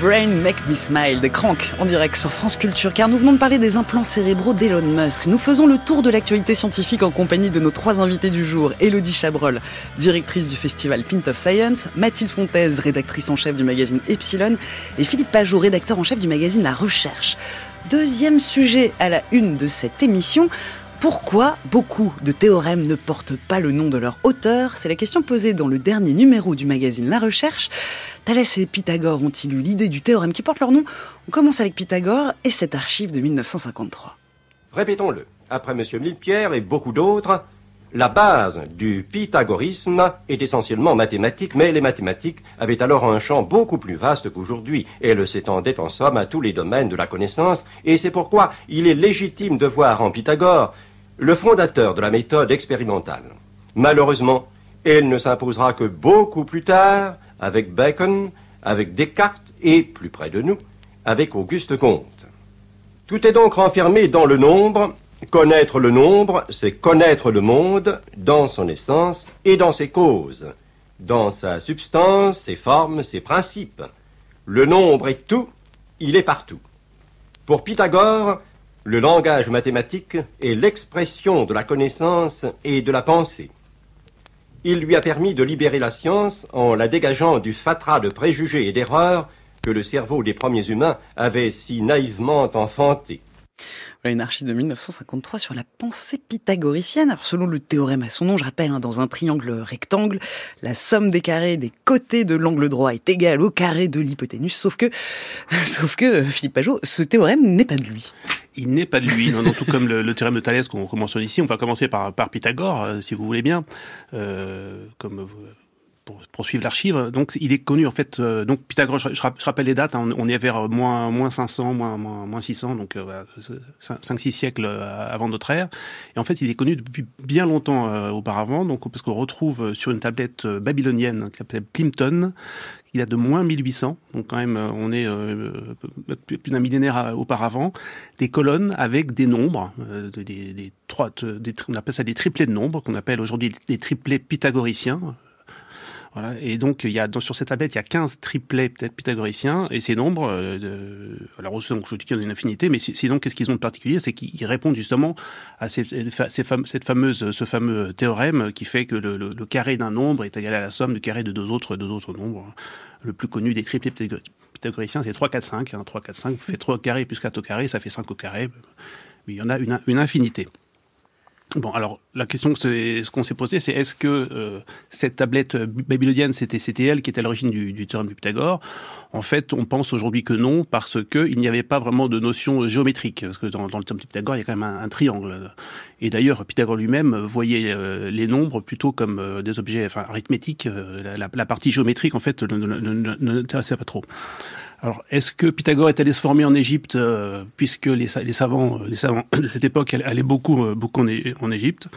Brain Make Me Smile des Cranks en direct sur France Culture car nous venons de parler des implants cérébraux d'Elon Musk. Nous faisons le tour de l'actualité scientifique en compagnie de nos trois invités du jour. Elodie Chabrol, directrice du festival Pint of Science, Mathilde Fontaise, rédactrice en chef du magazine Epsilon et Philippe Pajot, rédacteur en chef du magazine La Recherche. Deuxième sujet à la une de cette émission, pourquoi beaucoup de théorèmes ne portent pas le nom de leur auteur? C'est la question posée dans le dernier numéro du magazine La Recherche. Thalès et Pythagore ont-ils eu l'idée du théorème qui porte leur nom On commence avec Pythagore et cette archive de 1953. Répétons-le. Après M. Millepierre et beaucoup d'autres, la base du pythagorisme est essentiellement mathématique, mais les mathématiques avaient alors un champ beaucoup plus vaste qu'aujourd'hui. Elles s'étendaient en somme à tous les domaines de la connaissance, et c'est pourquoi il est légitime de voir en Pythagore le fondateur de la méthode expérimentale. Malheureusement, elle ne s'imposera que beaucoup plus tard, avec Bacon, avec Descartes et, plus près de nous, avec Auguste Comte. Tout est donc renfermé dans le nombre. Connaître le nombre, c'est connaître le monde dans son essence et dans ses causes, dans sa substance, ses formes, ses principes. Le nombre est tout, il est partout. Pour Pythagore, le langage mathématique est l'expression de la connaissance et de la pensée. Il lui a permis de libérer la science en la dégageant du fatras de préjugés et d'erreurs que le cerveau des premiers humains avait si naïvement enfanté. Une archive de 1953 sur la pensée pythagoricienne. Alors, selon le théorème à son nom, je rappelle, hein, dans un triangle rectangle, la somme des carrés des côtés de l'angle droit est égale au carré de l'hypoténuse. Sauf que, sauf que, Philippe Pajot, ce théorème n'est pas de lui. Il n'est pas de lui, tout comme le, théorème de Thalès qu'on mentionne ici. On va commencer par, Pythagore, euh, si vous voulez bien. Euh, comme pour poursuivre l'archive. Donc, il est connu en fait. Euh, donc, Pythagore, je, rappelle les dates. Hein, on est vers moins moins 500, moins moins, 600, donc euh, 5-6 siècles euh, avant notre ère. Et en fait, il est connu depuis bien longtemps euh, auparavant. Donc, parce qu'on retrouve sur une tablette babylonienne qui s'appelle Plimpton, il a de moins 1800, donc quand même on est plus d'un millénaire auparavant, des colonnes avec des nombres, des, des, trois, des, on appelle ça des triplés de nombres, qu'on appelle aujourd'hui des triplés pythagoriciens, voilà. Et donc, sur cette tablette, il y a 15 triplets pythagoriciens, et ces nombres, euh, alors donc, je dis qu'il y en a une infinité, mais sinon, qu'est-ce qu'ils ont de particulier? C'est qu'ils répondent justement à ces, ces ce fameux théorème qui fait que le, carré d'un nombre est égal à la somme du carré de deux autres, deux autres nombres. Le plus connu des triplets pythagoriciens, c'est 3, 4, 5. 3, 4, 5, vous faites 3 au carré plus 4 au carré, ça fait 5 au carré. Mais il y en a une, une infinité. Bon, alors la question, ce qu'on s'est posé, c'est est-ce que euh, cette tablette babylonienne, c'était elle qui était à l'origine du, du théorème de Pythagore En fait, on pense aujourd'hui que non, parce que il n'y avait pas vraiment de notion géométrique, parce que dans, dans le théorème de Pythagore, il y a quand même un, triangle. Et d'ailleurs, Pythagore lui-même voyait euh, les nombres plutôt comme euh, des objets, enfin arithmétiques. La, la, partie géométrique, en fait, ne l'intéressait pas trop. Alors, est-ce que Pythagore est allé se former en Égypte euh, puisque les, savants, les savants de cette époque allaient beaucoup, euh, beaucoup en, Égypte?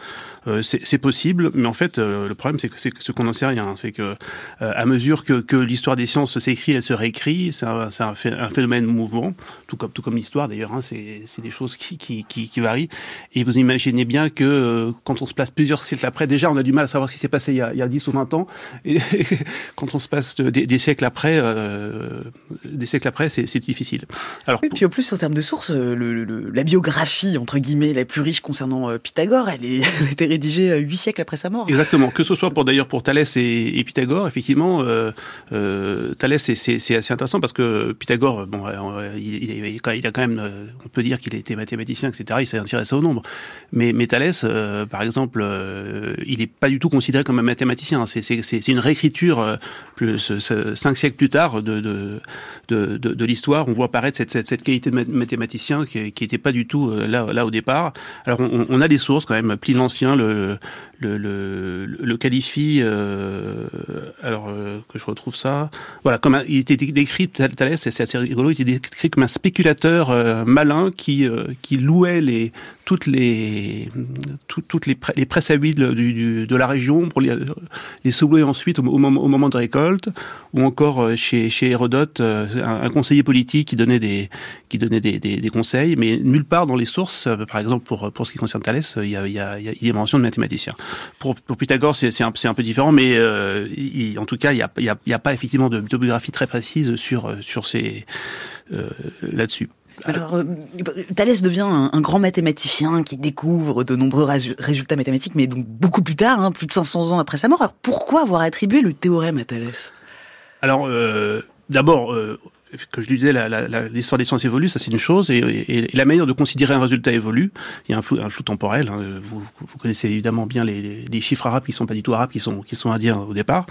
Euh, C'est possible, mais en fait, le problème, c'est que c'est ce qu'on n'en sait rien. C'est que à mesure que, l'histoire des sciences s'écrit, elle se réécrit. C'est un, phénomène mouvant, tout comme l'histoire d'ailleurs. Hein, c'est des choses qui, varient. Et vous imaginez bien que quand on se place plusieurs siècles après, déjà, on a du mal à savoir ce qui s'est passé il y, a, il y a 10 ou 20 ans. Et quand on se passe des, des siècles après des siècles après, c'est difficile. Alors, oui, puis au plus, en termes de sources, le, la biographie, entre guillemets, la plus riche concernant Pythagore, elle, est, elle a été rédigée huit siècles après sa mort. Exactement. Que ce soit pour d'ailleurs pour Thalès et, Pythagore, effectivement, Thalès, c'est assez intéressant parce que Pythagore, bon, il, il, il, a quand même, on peut dire qu'il était mathématicien, etc. Il s'est intéressé au nombre. Mais, mais Thalès, par exemple, il n'est pas du tout considéré comme un mathématicien. C'est une réécriture euh, plus, cinq siècles plus tard de, de, de, de l'histoire. On voit apparaître cette, cette, cette, qualité de mathématicien qui n'était pas du tout euh, là, là au départ. Alors on, on, a des sources quand même. Pline l'Ancien le, le, qualifie. Euh, alors euh, que je retrouve ça. Voilà, comme il était décrit Thalès, c'est assez rigolo. Il était décrit comme un spéculateur malin qui louait les toutes les les presses à huile de la région pour les, les soulever ensuite au, moment, de récolte, ou encore chez, Hérodote, un, conseiller politique qui donnait des conseils, mais nulle part dans les sources, par exemple pour ce qui concerne Thalès, il y a, il y a mention de mathématiciens. Pour, pour Pythagore, c'est un, un peu différent, mais euh, il, en tout cas, il n'y a, il y a, il y a pas effectivement de, biographie très précise sur sur ces euh, là-dessus. Alors, euh, Thalès devient un, un, grand mathématicien qui découvre de nombreux résultats mathématiques, mais donc beaucoup plus tard, hein, plus de 500 ans après sa mort. Alors, pourquoi avoir attribué le théorème à Thalès? Alors, euh, d'abord, euh, que je disais, l'histoire des sciences évolue, ça c'est une chose, et, la manière de considérer un résultat évolue. Il y a un flou, temporel. Hein. Vous, connaissez évidemment bien les, chiffres arabes qui sont pas du tout arabes, qui sont qui sont indiens au départ.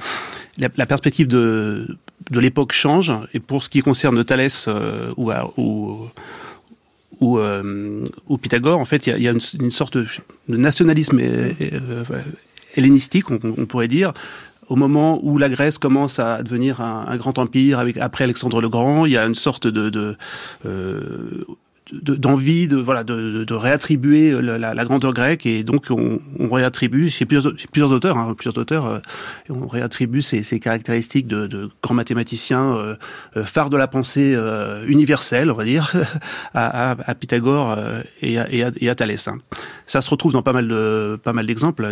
La, perspective de l'époque change, et pour ce qui concerne Thalès euh, ou, ou ou, euh, ou Pythagore, en fait, il y a, une, sorte de nationalisme euh, hellénistique, on pourrait dire, au moment où la Grèce commence à devenir un, grand empire après Alexandre le Grand, il y a une sorte de, euh, d'envie de, voilà de, réattribuer la, grandeur grecque et donc on, réattribue chez plusieurs, chez plusieurs auteurs hein, plusieurs auteurs euh, on réattribue ces, caractéristiques de, de grands mathématiciens euh, phares de la pensée universelle on va dire à, Pythagore et à, et, à, Thalès hein. ça se retrouve dans pas mal de pas mal d'exemples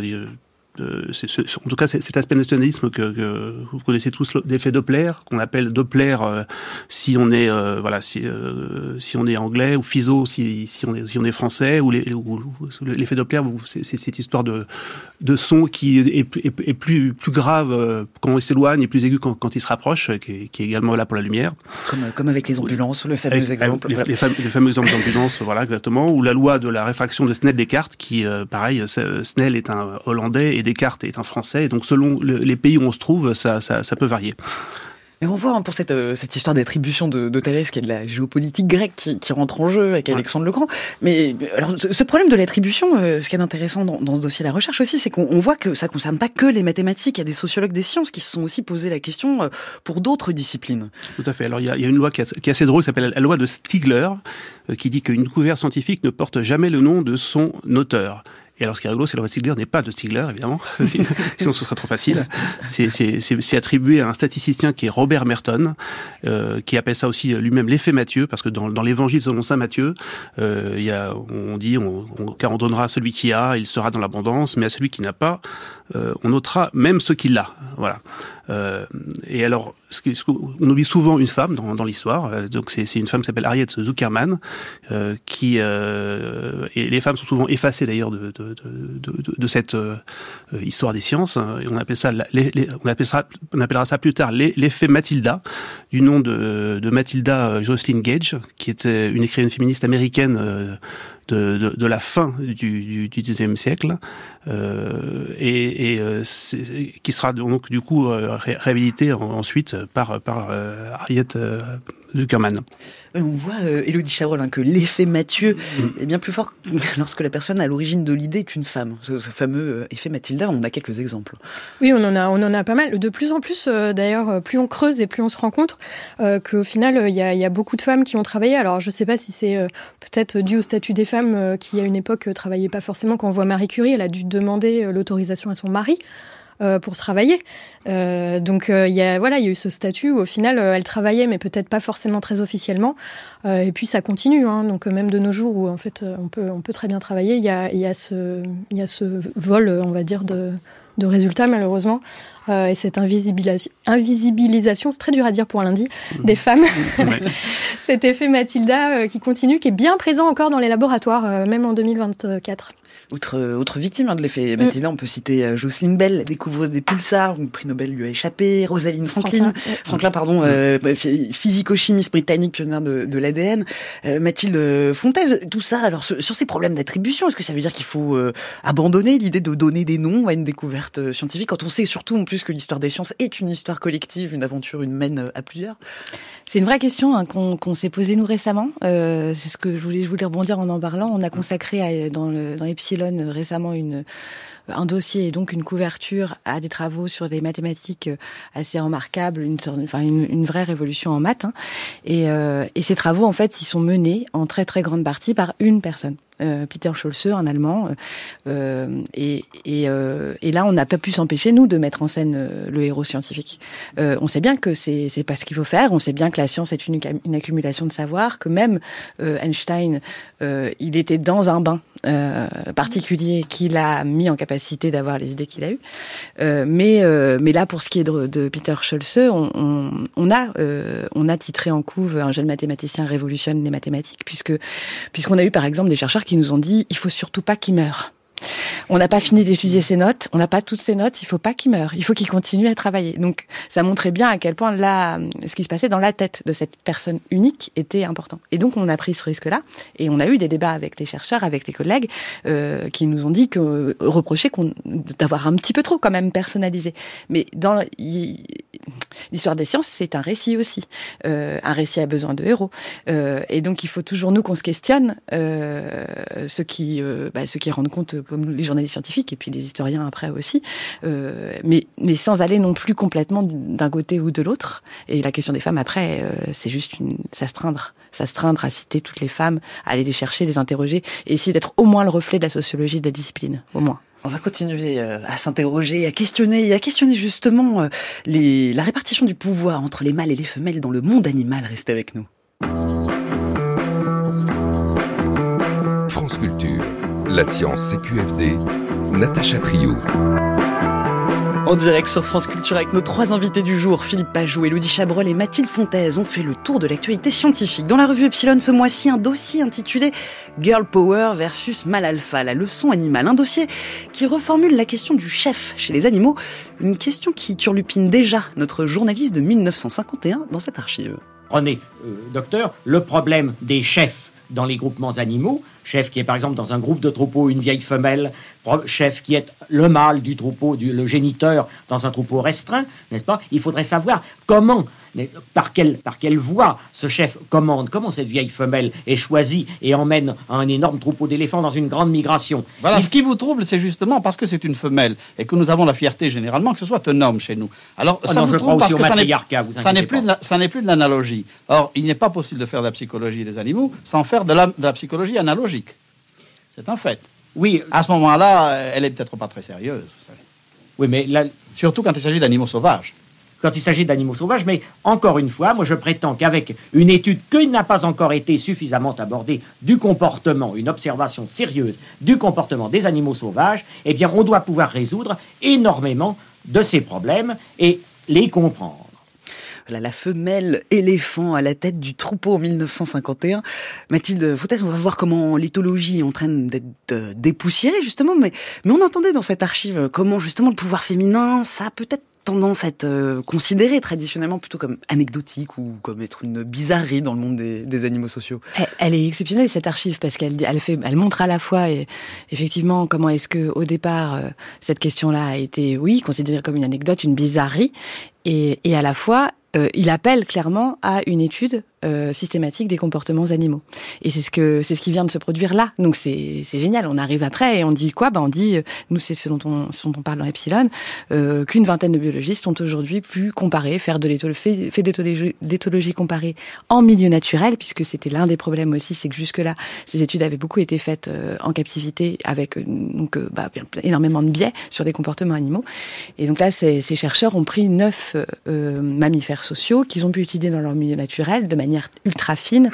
en tout cas cet aspect nationalisme que, que, vous connaissez tous l'effet Doppler qu'on appelle Doppler euh, si on est euh, voilà si, euh, si on est anglais ou Fiso si, si on est si on est français ou l'effet Doppler c'est cette histoire de de son qui est, est, est plus plus grave euh, quand il s'éloigne et plus aigu quand, quand il se rapproche qui, qui, est également là pour la lumière. Comme comme avec les ambulances le fameux avec, exemple. les, les, fameux, les fameux exemples d'ambulances voilà exactement ou la loi de la réfraction de Snell Descartes qui pareil Snell est un hollandais et Descartes est un Français, et donc selon le, les pays où on se trouve, ça, ça, ça peut varier. Et on voit hein, pour cette, euh, cette histoire d'attribution de, de Thalès, qui est de la géopolitique grecque qui, qui rentre en jeu avec ouais. Alexandre le Grand. Mais alors, ce problème de l'attribution, euh, ce qui est intéressant dans, dans, ce dossier de la recherche aussi, c'est qu'on voit que ça concerne pas que les mathématiques. Il y a des sociologues des sciences qui se sont aussi posé la question euh, pour d'autres disciplines. Tout à fait. Alors, il y a, il y a une loi qui, est, qui est assez drôle, qui s'appelle la loi de Stigler, qui dit qu'une découverte scientifique ne porte jamais le nom de son auteur. Et alors, ce qui est rigolo, c'est que le Stigler n'est pas de Stigler, évidemment, sinon ce serait trop facile. C'est attribué à un statisticien qui est Robert Merton, euh, qui appelle ça aussi lui-même l'effet Matthieu, parce que dans, dans l'Évangile selon saint Matthieu, euh, il y a, on dit, on, on, car on donnera à celui qui a, il sera dans l'abondance, mais à celui qui n'a pas, euh, on notera même ce qu'il a. Voilà. Euh, et alors, on oublie souvent une femme dans, l'histoire. Euh, donc, c'est une femme qui s'appelle Harriet Zuckerman, qui et les femmes sont souvent effacées d'ailleurs de, cette histoire des sciences. Et on ça, on appellera, ça plus tard l'effet Matilda, du nom de Matilda Jocelyn Gage, qui était une écrivaine féministe américaine de, la fin du, du, 19e siècle, euh, et, euh, qui sera donc du coup euh, réhabilité ensuite par, par Harriet Zuckerman. On voit, euh, Élodie Chabrol, hein, que l'effet Mathieu mm. est bien plus fort lorsque la personne à l'origine de l'idée est une femme. Ce, ce fameux effet Mathilda, on en a quelques exemples. Oui, on en a, on en a pas mal. De plus en plus, euh, d'ailleurs, plus on creuse et plus on se rend compte euh, qu'au final, il y a, y, a, beaucoup de femmes qui ont travaillé. Alors, je ne sais pas si c'est peut-être dû au statut des femmes qui, à une époque, travaillaient pas forcément. Quand on voit Marie Curie, elle a dû demander l'autorisation à son mari euh, pour travailler. Euh, donc euh, il y a voilà, il y a eu ce statut où au final euh, elle travaillait, mais peut-être pas forcément très officiellement. Et puis ça continue. Hein, donc même de nos jours où en fait on peut on peut très bien travailler, il y a il y a ce il y a ce vol, on va dire de de résultats malheureusement. Euh, et cette invisibilisation, invisibilisation c'est très dur à dire pour un lundi, mmh. des femmes. Cet effet Mathilda qui continue, qui est bien présent encore dans les laboratoires, même en 2024. Autre, autre victime hein, de l'effet mm. Mathilda, on peut citer euh, Jocelyn Bell, découvreuse des pulsars, le prix Nobel lui a échappé, Rosaline Franklin, Franklin, pardon, euh, physico-chimiste britannique pionnière de, de l'ADN, euh, Mathilde Fontaise, tout ça. Alors sur, ces problèmes d'attribution, est-ce que ça veut dire qu'il faut euh, abandonner l'idée de donner des noms à une découverte scientifique quand on sait surtout en plus que l'histoire des sciences est une histoire collective, une aventure humaine à plusieurs? C'est une vraie question hein, qu'on s'est posée nous récemment. C'est ce que je voulais, je voulais rebondir en en parlant. On a consacré à, dans, le, dans Epsilon euh, récemment une un dossier et donc une couverture à des travaux sur des mathématiques euh, assez remarquables, une, enfin une, vraie révolution en maths. Hein. Et, euh, et ces travaux, en fait, ils sont menés en très très grande partie par une personne. Euh, Peter Scholze, un Allemand. Euh, euh, et, là, on n'a pas pu s'empêcher, nous, de mettre en scène le héros scientifique. on sait bien que c'est pas ce qu'il faut faire, on sait bien que la science est une, accumulation de savoir, que même Einstein, il était dans un bain particulier qu'il a mis en capacité d'avoir les idées qu'il a eues. mais, là, pour ce qui est de, Peter Scholze, on, a, titré en couve un jeune mathématicien révolutionne les mathématiques, puisque puisqu'on a eu par exemple des chercheurs qui nous ont dit il faut surtout pas qu'il meure. On n'a pas fini d'étudier ses notes, on n'a pas toutes ses notes, il faut pas qu'il meure, il faut qu'il continue à travailler. Donc ça montrait bien à quel point là, ce qui se passait dans la tête de cette personne unique était important. Et donc on a pris ce risque-là et on a eu des débats avec les chercheurs, avec les collègues, euh, qui nous ont dit que reprocher d'avoir un petit peu trop quand même personnalisé. Mais dans l'histoire des sciences, c'est un récit aussi. Euh, un récit a besoin de héros. Euh, et donc il faut toujours nous qu'on se questionne, euh, ceux qui, euh, bah, ceux qui rendent compte, comme les journalistes scientifiques et puis les historiens après aussi, euh, mais mais sans aller non plus complètement d'un côté ou de l'autre. Et la question des femmes après, euh, c'est juste une s'astreindre, s'astreindre à citer toutes les femmes, à aller les chercher, les interroger, et essayer d'être au moins le reflet de la sociologie de la discipline, au moins. On va continuer euh, à s'interroger, à questionner, et à questionner justement la répartition du pouvoir entre les mâles et les femelles dans le monde animal. Restez avec nous. La science CQFD, Natacha Trio. En direct sur France Culture avec nos trois invités du jour, Philippe Pajou, Elodie Chabrol et Mathilde Fontaise, ont fait le tour de l'actualité scientifique. Dans la revue Epsilon ce mois-ci, un dossier intitulé Girl Power versus Mal Alpha, la leçon animale. Un dossier qui reformule la question du chef chez les animaux, une question qui turlupine déjà notre journaliste de 1951 dans cette archive. Prenez, euh, docteur, le problème des chefs dans les groupements animaux, chef qui est par exemple dans un groupe de troupeau une vieille femelle, chef qui est le mâle du troupeau, le géniteur dans un troupeau restreint, n'est-ce pas? Il faudrait savoir comment par quelle, par quelle voie ce chef commande, comment cette vieille femelle est choisie et emmène un énorme troupeau d'éléphants dans une grande migration? Voilà, ce qui vous trouble, c'est justement parce que c'est une femelle et que nous avons la fierté généralement que ce soit un homme chez nous. Alors, oh ça je crois parce que ça n'est plus, de plus de l'analogie. Or, il n'est pas possible de faire de la psychologie des animaux sans faire de la, de la psychologie analogique. C'est un fait. Oui. À ce moment-là, elle est peut-être pas très sérieuse. Oui, mais là... Surtout quand il s'agit d'animaux sauvages quand il s'agit d'animaux sauvages, mais encore une fois, moi je prétends qu'avec une étude qui n'a pas encore été suffisamment abordée du comportement, une observation sérieuse du comportement des animaux sauvages, eh bien on doit pouvoir résoudre énormément de ces problèmes et les comprendre. Voilà, la femelle éléphant à la tête du troupeau en 1951. Mathilde Foutès, on va voir comment l'éthologie est en train d'être euh, dépoussiérée, justement, mais, on entendait dans cette archive comment, justement, le pouvoir féminin, ça peut-être tendance à être euh, considérée traditionnellement plutôt comme anecdotique ou comme être une bizarrerie dans le monde des, animaux sociaux. Elle, est exceptionnelle cette archive parce qu'elle elle fait, elle montre à la fois et, effectivement comment est-ce que au départ euh, cette question-là a été oui considérée comme une anecdote, une bizarrerie et, et à la fois euh, il appelle clairement à une étude euh, systématique des comportements animaux. Et c'est ce que c'est ce qui vient de se produire là. Donc c'est c'est génial. On arrive après et on dit quoi? Ben on dit euh, nous c'est ce dont on ce dont on parle dans Epsilon euh, qu'une vingtaine de biologistes ont aujourd'hui pu comparer, faire de l'éthologie, fait d'éthologie comparée en milieu naturel puisque c'était l'un des problèmes aussi, c'est que jusque là ces études avaient beaucoup été faites euh, en captivité avec donc bah, énormément de biais sur les comportements animaux. Et donc là ces, ces chercheurs ont pris neuf mammifères sociaux qu'ils ont pu étudier dans leur milieu naturel de manière ultra fine,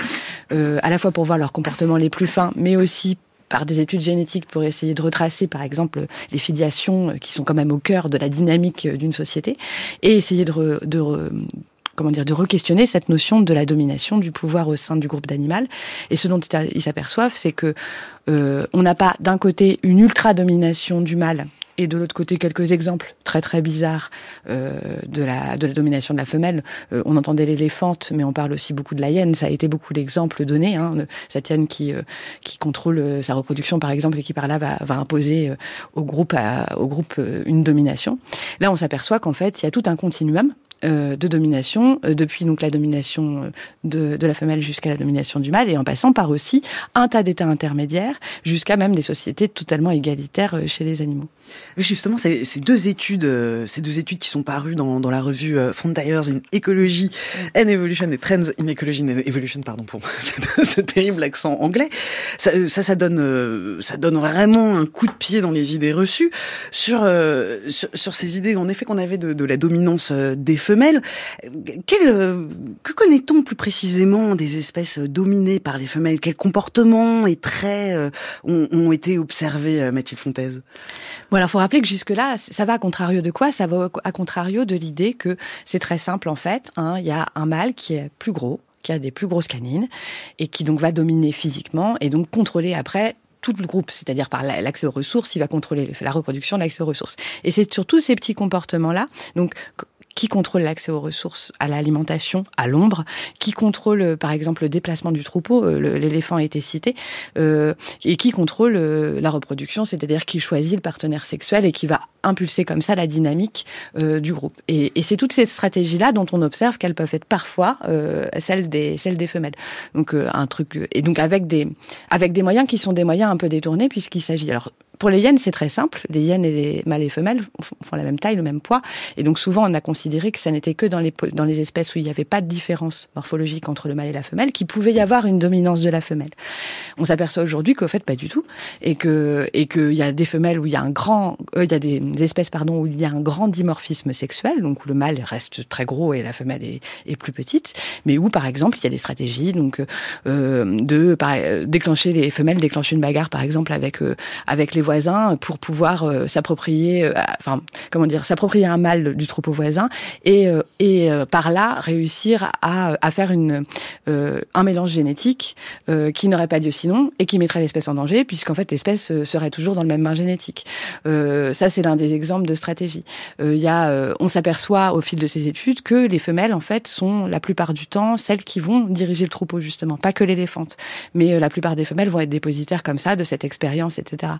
euh, à la fois pour voir leurs comportements les plus fins, mais aussi par des études génétiques pour essayer de retracer, par exemple, les filiations qui sont quand même au cœur de la dynamique d'une société, et essayer de, comment dire, de re-questionner cette notion de la domination du pouvoir au sein du groupe d'animal. Et ce dont ils s'aperçoivent, c'est que euh, on n'a pas d'un côté une ultra-domination du mâle et de l'autre côté quelques exemples très très bizarres euh, de la de la domination de la femelle. Euh, on entendait l'éléphante, mais on parle aussi beaucoup de la hyène. Ça a été beaucoup l'exemple donné. Hein, cette hyène qui euh, qui contrôle euh, sa reproduction par exemple et qui par là va, va imposer au groupe à, au groupe une domination. Là, on s'aperçoit qu'en fait, il y a tout un continuum euh, de domination, euh, depuis donc la domination euh, de, de la femelle jusqu'à la domination du mâle, et en passant par aussi un tas d'états intermédiaires, jusqu'à même des sociétés totalement égalitaires chez les animaux. Justement, ces, ces deux études, ces deux études qui sont parues dans, dans la revue Frontiers in Ecology and Evolution et Trends in Ecology and Evolution, pardon pour ce terrible accent anglais, ça, ça, donne, ça donne vraiment un coup de pied dans les idées reçues sur, sur, sur ces idées en effet qu'on avait de, de la dominance des femelles. Quel, euh, que connaît-on plus précisément des espèces dominées par les femelles? Quels comportements et traits euh, ont, été observés, euh, Mathilde Fontaise Bon, alors, faut rappeler que jusque-là, ça va à contrario de quoi? Ça va à contrario de l'idée que c'est très simple, en fait. Hein. Il y a un mâle qui est plus gros, qui a des plus grosses canines, et qui donc va dominer physiquement, et donc contrôler après tout le groupe, c'est-à-dire par l'accès aux ressources, il va contrôler la reproduction, l'accès aux ressources. Et c'est sur tous ces petits comportements-là, donc qui contrôle l'accès aux ressources, à l'alimentation, à l'ombre, qui contrôle euh, par exemple le déplacement du troupeau, euh, l'éléphant a été cité, euh, et qui contrôle la reproduction, c'est-à-dire qui choisit le partenaire sexuel et qui va impulser comme ça la dynamique du groupe. Et, et c'est toutes ces stratégies-là dont on observe qu'elles peuvent être parfois celles des celles des femelles. Donc un truc et donc avec des avec des moyens qui sont des moyens un peu détournés puisqu'il s'agit alors pour les hyènes, c'est très simple. Les hyènes et les mâles et femelles font la même taille, le même poids. Et donc souvent, on a considéré que ça n'était que dans les, dans les espèces où il n'y avait pas de différence morphologique entre le mâle et la femelle qu'il pouvait y avoir une dominance de la femelle. On s'aperçoit aujourd'hui qu'au fait, pas du tout. Et que et qu'il y a des femelles où il y a un grand... Euh, il y a des, espèces pardon, où il y a un grand dimorphisme sexuel, donc où le mâle reste très gros et la femelle est, plus petite. Mais où, par exemple, il y a des stratégies donc euh, de par, déclencher les femelles, déclencher une bagarre, par exemple, avec, euh, avec les voisins pour pouvoir euh, s'approprier, euh, enfin comment dire, s'approprier un mâle du troupeau voisin et euh, et par là réussir à, à faire une un mélange génétique qui n'aurait pas lieu sinon et qui mettrait l'espèce en danger puisqu'en fait l'espèce serait toujours dans le même main génétique. ça c'est l'un des exemples de stratégie. Y a, on s'aperçoit au fil de ces études que les femelles en fait sont la plupart du temps celles qui vont diriger le troupeau justement, pas que l'éléphante, mais la plupart des femelles vont être dépositaires comme ça de cette expérience, etc.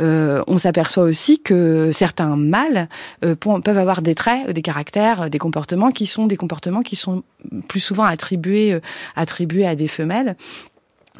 Euh, on s'aperçoit aussi que certains mâles euh, peuvent avoir des traits, des caractères, des comportements qui sont des comportements qui sont plus souvent attribués euh, attribués à des femelles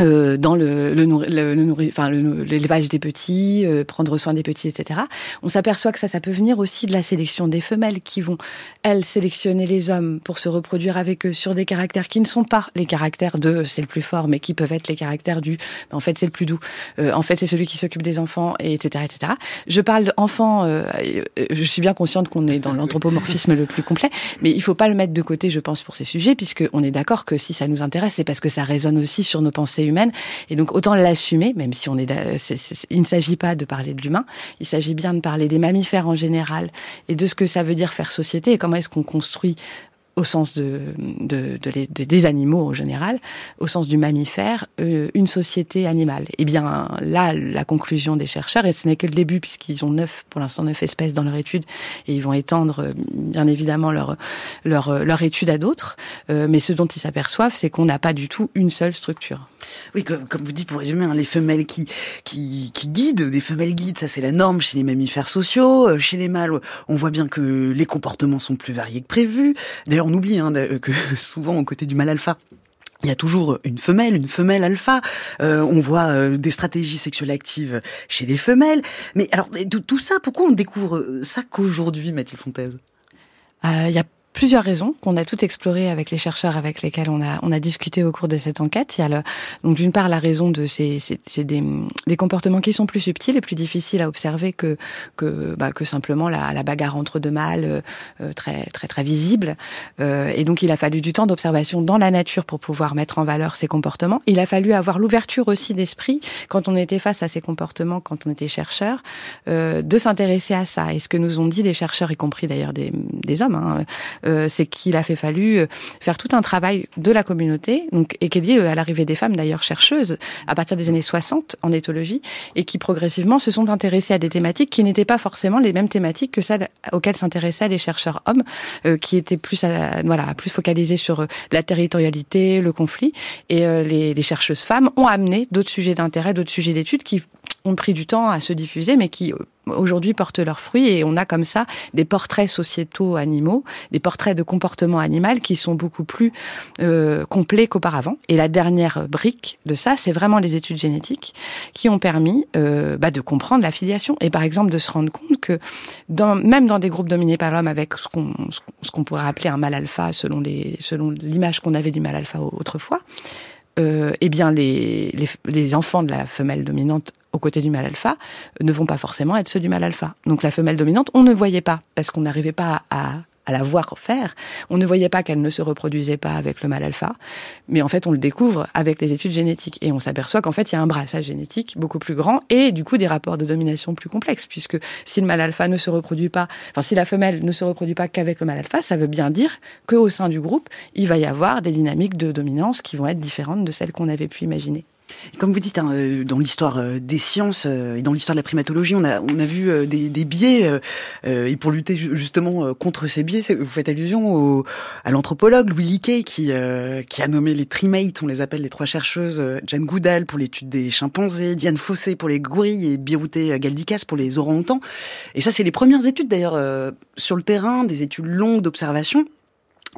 euh, dans le, le, le, le enfin l'élevage des petits, euh, prendre soin des petits, etc. On s'aperçoit que ça, ça peut venir aussi de la sélection des femelles qui vont, elles, sélectionner les hommes pour se reproduire avec eux sur des caractères qui ne sont pas les caractères de c'est le plus fort, mais qui peuvent être les caractères du en fait c'est le plus doux, euh, en fait c'est celui qui s'occupe des enfants, et etc., etc. Je parle d'enfants, je suis bien consciente qu'on est dans l'anthropomorphisme le plus complet, mais il faut pas le mettre de côté, je pense, pour ces sujets, puisque on est d'accord que si ça nous intéresse, c'est parce que ça résonne aussi sur nos pensées humaine. Et donc autant l'assumer, même si on est, il ne s'agit pas de parler de l'humain, il s'agit bien de parler des mammifères en général et de ce que ça veut dire faire société et comment est-ce qu'on construit au sens de, de, de, des animaux en général, au sens du mammifère, euh, une société animale. Et eh bien là, la conclusion des chercheurs, et ce n'est que le début puisqu'ils ont neuf, pour l'instant neuf espèces dans leur étude, et ils vont étendre euh, bien évidemment leur euh, étude à d'autres, mais ce dont ils s'aperçoivent, c'est qu'on n'a pas du tout une seule structure. Oui, comme, comme vous dites pour résumer, hein, les femelles qui, qui qui guident, des femelles guides, ça c'est la norme chez les mammifères sociaux. Chez les mâles, on voit bien que les comportements sont plus variés que prévu. D'ailleurs on oublie hein, que souvent aux côtés du mâle alpha, il y a toujours une femelle, une femelle alpha. Euh, on voit euh, des stratégies sexuelles actives chez les femelles. Mais alors, tout, ça, pourquoi on découvre ça qu'aujourd'hui, Mathilde Fontaise euh, y a plusieurs raisons qu'on a toutes explorées avec les chercheurs avec lesquels on a, on a discuté au cours de cette enquête. Il y a le, donc d'une part la raison de ces, c'est des, des comportements qui sont plus subtils et plus difficiles à observer que que, bah, que simplement la, la bagarre entre deux mâles euh, très très très visible. Euh, et donc il a fallu du temps d'observation dans la nature pour pouvoir mettre en valeur ces comportements. Il a fallu avoir l'ouverture aussi d'esprit quand on était face à ces comportements, quand on était chercheur, euh, de s'intéresser à ça. Et ce que nous ont dit les chercheurs, y compris d'ailleurs des, des hommes, hein, euh, c'est qu'il a fait fallu euh, faire tout un travail de la communauté, donc, et qui est lié à l'arrivée des femmes d'ailleurs chercheuses à partir des années 60 en éthologie, et qui progressivement se sont intéressées à des thématiques qui n'étaient pas forcément les mêmes thématiques que celles auxquelles s'intéressaient les chercheurs hommes, euh, qui étaient plus, à, voilà, plus focalisés sur la territorialité, le conflit, et les, les chercheuses femmes ont amené d'autres sujets d'intérêt, d'autres sujets d'études qui ont pris du temps à se diffuser, mais qui aujourd'hui portent leurs fruits et on a comme ça des portraits sociétaux animaux, des portraits de comportement animal qui sont beaucoup plus euh, complets qu'auparavant. Et la dernière brique de ça, c'est vraiment les études génétiques qui ont permis euh, bah, de comprendre la filiation et par exemple de se rendre compte que dans, même dans des groupes dominés par l'homme avec ce qu'on ce qu'on pourrait appeler un mal alpha selon les selon l'image qu'on avait du mal alpha autrefois, euh, eh bien les, les, les enfants de la femelle dominante aux côtés du mâle alpha ne vont pas forcément être ceux du mâle alpha. Donc la femelle dominante, on ne voyait pas parce qu'on n'arrivait pas à, la voir faire. On ne voyait pas qu'elle ne se reproduisait pas avec le mâle alpha, mais en fait on le découvre avec les études génétiques et on s'aperçoit qu'en fait il y a un brassage génétique beaucoup plus grand et du coup des rapports de domination plus complexes puisque si le mâle alpha ne se reproduit pas, enfin si la femelle ne se reproduit pas qu'avec le mâle alpha, ça veut bien dire qu'au sein du groupe il va y avoir des dynamiques de dominance qui vont être différentes de celles qu'on avait pu imaginer. Comme vous dites, hein, euh, dans l'histoire euh, des sciences euh, et dans l'histoire de la primatologie, on a, on a vu des, des biais. et pour lutter justement contre ces biais, vous faites allusion au, à l'anthropologue Louis Leakey qui, qui a nommé les trimates, on les appelle les trois chercheuses, Jane Goodall pour l'étude des chimpanzés, Diane Fossé pour les gorilles et Birute Galdikas pour les orang-outans. Et ça, c'est les premières études d'ailleurs sur le terrain, des études longues d'observation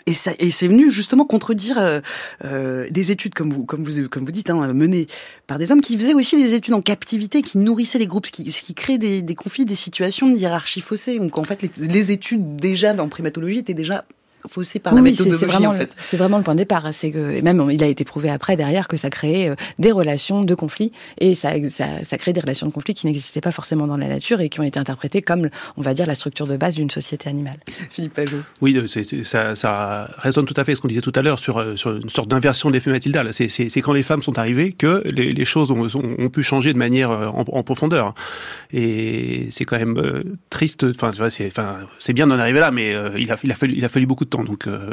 et, ça, et c'est venu justement contredire euh, euh, des études comme vous, comme vous, comme vous dites, hein, menées par des hommes qui faisaient aussi des études en captivité, qui nourrissaient les groupes, ce qui, ce qui crée des, des conflits, des situations de hiérarchie faussée. Donc en fait, les, les études déjà en primatologie étaient déjà faussé par la méthodologie c'est vraiment, en fait. C'est vraiment le point de départ. C'est que et même il a été prouvé après derrière que ça créait euh, des relations de conflit et ça, ça, ça crée des relations de conflit qui n'existaient pas forcément dans la nature et qui ont été interprétées comme on va dire la structure de base d'une société animale. Philippe Pajot. Oui, c'est, ça, ça résonne tout à fait ce qu'on disait tout à l'heure sur, euh, sur une sorte d'inversion de l'effet Mathilda. C'est, quand les femmes sont arrivées que les, les choses ont, ont, pu changer de manière euh, en, en profondeur. Et c'est quand même triste. Enfin, c'est, enfin, c'est bien d'en arriver là, mais il a, il a fallu, il a fallu beaucoup de temps donc, euh,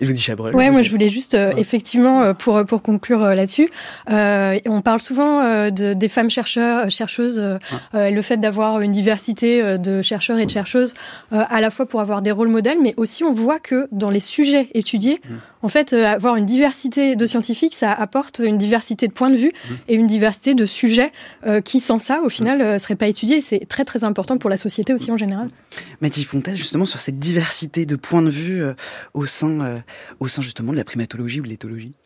Elodie Chabrol. Ouais, moi je voulais juste euh, effectivement euh, pour pour conclure euh, là-dessus, on parle souvent de, des femmes chercheurs chercheuses, le fait d'avoir une diversité de chercheurs et de chercheuses, à la fois pour avoir des rôles modèles, mais aussi on voit que dans les sujets étudiés, mmh. en fait, avoir une diversité de scientifiques, ça apporte une diversité de points de vue mmh. et une diversité de sujets qui, sans ça, au final, ne seraient pas étudiés. C'est très très important pour la société aussi en général. Mathilde Fontaine, justement, sur cette diversité de points de vue au sein au sein justement de la primatologie ou de l'éthologie?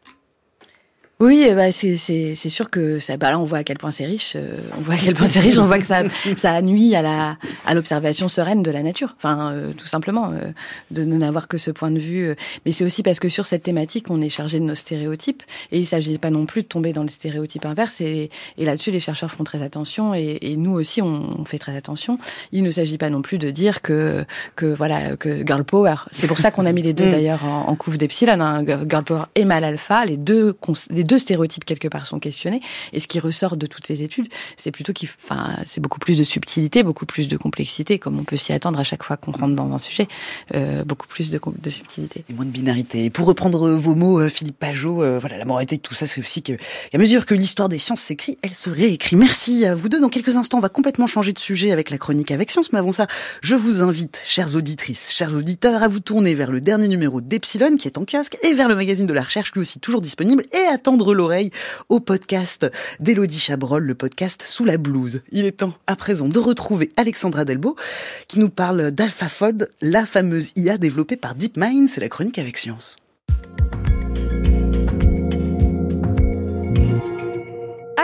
Oui, bah c'est sûr que ça, bah là on voit à quel point c'est riche, euh, on voit à quel point c'est riche, on voit que ça ça nuit à la à l'observation sereine de la nature. Enfin, euh, tout simplement euh, de ne n'avoir que ce point de vue. mais c'est aussi parce que sur cette thématique, on est chargé de nos stéréotypes et il s'agit pas non plus de tomber dans le stéréotype inverse. Et, et là-dessus, les chercheurs font très attention et, et nous aussi on, fait très attention. Il ne s'agit pas non plus de dire que que voilà que girl power. C'est pour ça qu'on a mis les deux mm. d'ailleurs en, en couve d'epsilon, hein, girl power et mal alpha, les deux les deux stéréotypes quelque part sont questionnés. Et ce qui ressort de toutes ces études, c'est plutôt qu'il, enfin, c'est beaucoup plus de subtilité, beaucoup plus de complexité, comme on peut s'y attendre à chaque fois qu'on rentre dans un sujet, euh, beaucoup plus de, de, subtilité. Et moins de binarité. Et pour reprendre vos mots, euh, Philippe Pajot, euh, voilà, la moralité de tout ça, c'est aussi que, à mesure que l'histoire des sciences s'écrit, elle se réécrit. Merci à vous deux. Dans quelques instants, on va complètement changer de sujet avec la chronique avec science. Mais avant ça, je vous invite, chères auditrices, chers auditeurs, à vous tourner vers le dernier numéro d'Epsilon qui est en kiosque et vers le magazine de la recherche, lui aussi toujours disponible, et l'oreille au podcast d'Elodie Chabrol, le podcast Sous la blouse. Il est temps à présent de retrouver Alexandra Delbo qui nous parle d'AlphaFold, la fameuse IA développée par DeepMind. C'est la chronique avec science.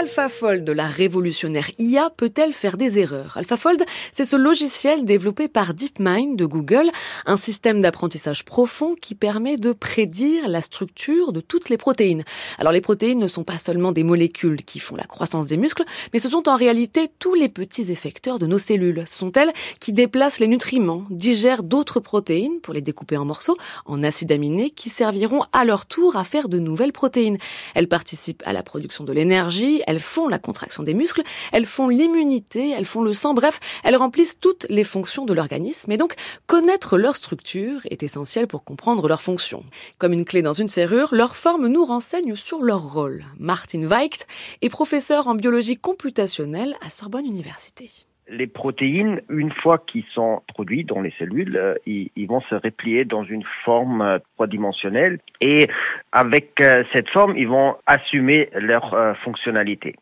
AlphaFold, la révolutionnaire IA, peut-elle faire des erreurs? AlphaFold, c'est ce logiciel développé par DeepMind de Google, un système d'apprentissage profond qui permet de prédire la structure de toutes les protéines. Alors les protéines ne sont pas seulement des molécules qui font la croissance des muscles, mais ce sont en réalité tous les petits effecteurs de nos cellules. Ce sont elles qui déplacent les nutriments, digèrent d'autres protéines pour les découper en morceaux, en acides aminés, qui serviront à leur tour à faire de nouvelles protéines. Elles participent à la production de l'énergie, elles font la contraction des muscles, elles font l'immunité, elles font le sang, bref, elles remplissent toutes les fonctions de l'organisme et donc connaître leur structure est essentiel pour comprendre leur fonction. Comme une clé dans une serrure, leur forme nous renseigne sur leur rôle. Martin Weicht est professeur en biologie computationnelle à Sorbonne Université. Les protéines, une fois qu'ils sont produits dans les cellules, euh, ils, vont se replier dans une forme euh, trois-dimensionnelle et avec euh, cette forme, ils vont assumer leur fonctionnalité.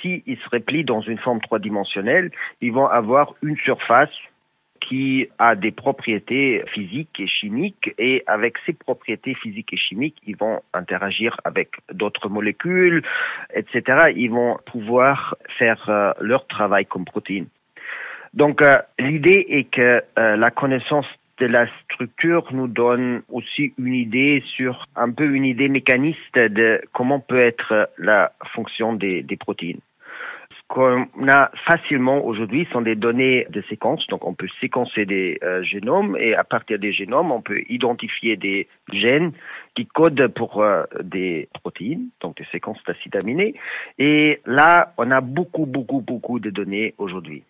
S'ils se replient dans une forme trois-dimensionnelle, ils vont avoir une surface qui a des propriétés physiques et chimiques et avec ces propriétés physiques et chimiques, ils vont interagir avec d'autres molécules, etc. Ils vont pouvoir faire euh, leur travail comme protéines. Donc euh, l'idée est que euh, la connaissance de la structure nous donne aussi une idée sur un peu une idée mécaniste de comment peut être la fonction des protéines qu'on a facilement aujourd'hui sont des données de séquence. Donc, on peut séquencer des euh, génomes et à partir des génomes, on peut identifier des gènes qui codent pour euh, des protéines, donc des séquences d'acides aminés. Et là, on a beaucoup, beaucoup, beaucoup de données aujourd'hui.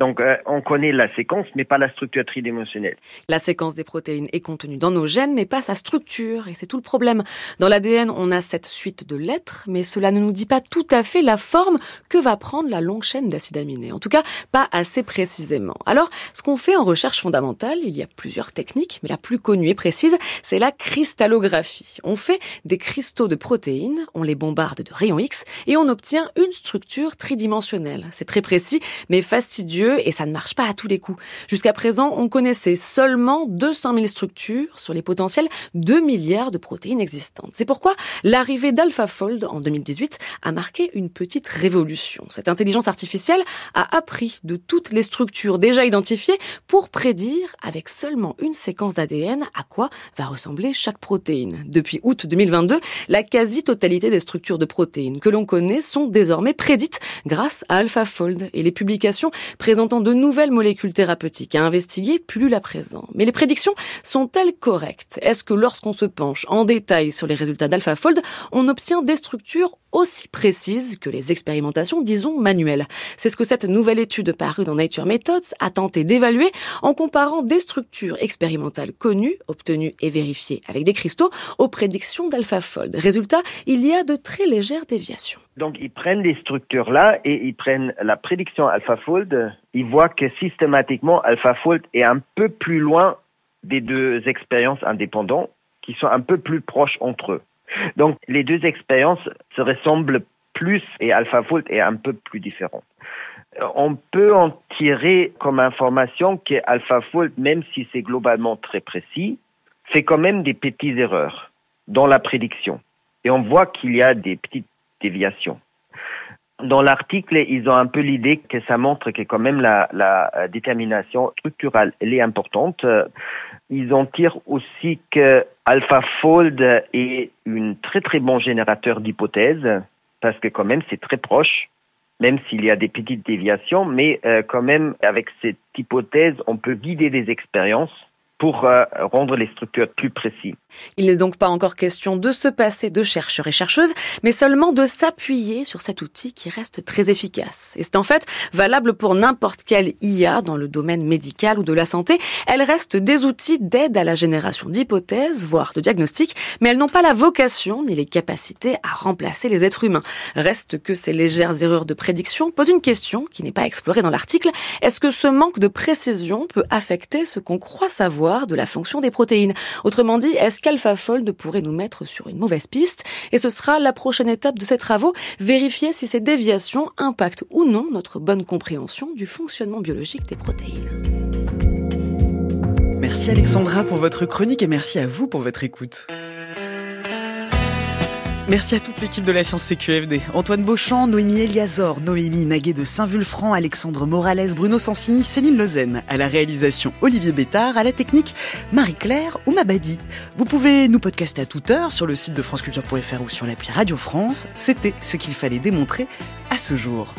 Donc, euh, on connaît la séquence, mais pas la structure tridimensionnelle. La séquence des protéines est contenue dans nos gènes, mais pas sa structure, et c'est tout le problème. Dans l'ADN, on a cette suite de lettres, mais cela ne nous dit pas tout à fait la forme que va prendre la longue chaîne d'acides aminés. En tout cas, pas assez précisément. Alors, ce qu'on fait en recherche fondamentale, il y a plusieurs techniques, mais la plus connue et précise, c'est la cristallographie. On fait des cristaux de protéines, on les bombarde de rayons X, et on obtient une structure tridimensionnelle. C'est très précis, mais fastidieux et ça ne marche pas à tous les coups. Jusqu'à présent, on connaissait seulement 200 000 structures sur les potentiels 2 milliards de protéines existantes. C'est pourquoi l'arrivée d'AlphaFold en 2018 a marqué une petite révolution. Cette intelligence artificielle a appris de toutes les structures déjà identifiées pour prédire avec seulement une séquence d'ADN à quoi va ressembler chaque protéine. Depuis août 2022, la quasi-totalité des structures de protéines que l'on connaît sont désormais prédites grâce à AlphaFold et les publications présentes présentant de nouvelles molécules thérapeutiques à investiguer plus à présent. Mais les prédictions sont-elles correctes? Est-ce que lorsqu'on se penche en détail sur les résultats d'AlphaFold, on obtient des structures aussi précises que les expérimentations, disons, manuelles. C'est ce que cette nouvelle étude parue dans Nature Methods a tenté d'évaluer en comparant des structures expérimentales connues, obtenues et vérifiées avec des cristaux, aux prédictions d'AlphaFold. Résultat, il y a de très légères déviations. Donc, ils prennent les structures-là et ils prennent la prédiction AlphaFold. Ils voient que systématiquement, AlphaFold est un peu plus loin des deux expériences indépendantes qui sont un peu plus proches entre eux. Donc, les deux expériences se ressemblent plus et AlphaFold est un peu plus différent. On peut en tirer comme information que AlphaFold, même si c'est globalement très précis, fait quand même des petites erreurs dans la prédiction. Et on voit qu'il y a des petites déviation. Dans l'article, ils ont un peu l'idée que ça montre que quand même la, la détermination structurelle, elle est importante. Ils en tirent aussi que AlphaFold est un très très bon générateur d'hypothèses parce que quand même c'est très proche, même s'il y a des petites déviations, mais euh, quand même avec cette hypothèse, on peut guider des expériences pour euh, rendre les structures plus précises. Il n'est donc pas encore question de se passer de chercheurs et chercheuses, mais seulement de s'appuyer sur cet outil qui reste très efficace. Et c'est en fait valable pour n'importe quelle IA dans le domaine médical ou de la santé. Elles restent des outils d'aide à la génération d'hypothèses, voire de diagnostics, mais elles n'ont pas la vocation ni les capacités à remplacer les êtres humains. Reste que ces légères erreurs de prédiction posent une question qui n'est pas explorée dans l'article. Est-ce que ce manque de précision peut affecter ce qu'on croit savoir de la fonction des protéines. Autrement dit, est-ce qu'AlphaFold pourrait nous mettre sur une mauvaise piste? Et ce sera la prochaine étape de ces travaux, vérifier si ces déviations impactent ou non notre bonne compréhension du fonctionnement biologique des protéines. Merci Alexandra pour votre chronique et merci à vous pour votre écoute. Merci à toute l'équipe de la Science CQFD. Antoine Beauchamp, Noémie Eliazor, Noémie Naguet de Saint-Vulfranc, Alexandre Morales, Bruno Sansini, Céline Lozen. À la réalisation, Olivier Bétard. À la technique, Marie-Claire ou Mabadi. Vous pouvez nous podcaster à toute heure sur le site de franceculture.fr ou sur l'appli Radio France. C'était ce qu'il fallait démontrer à ce jour.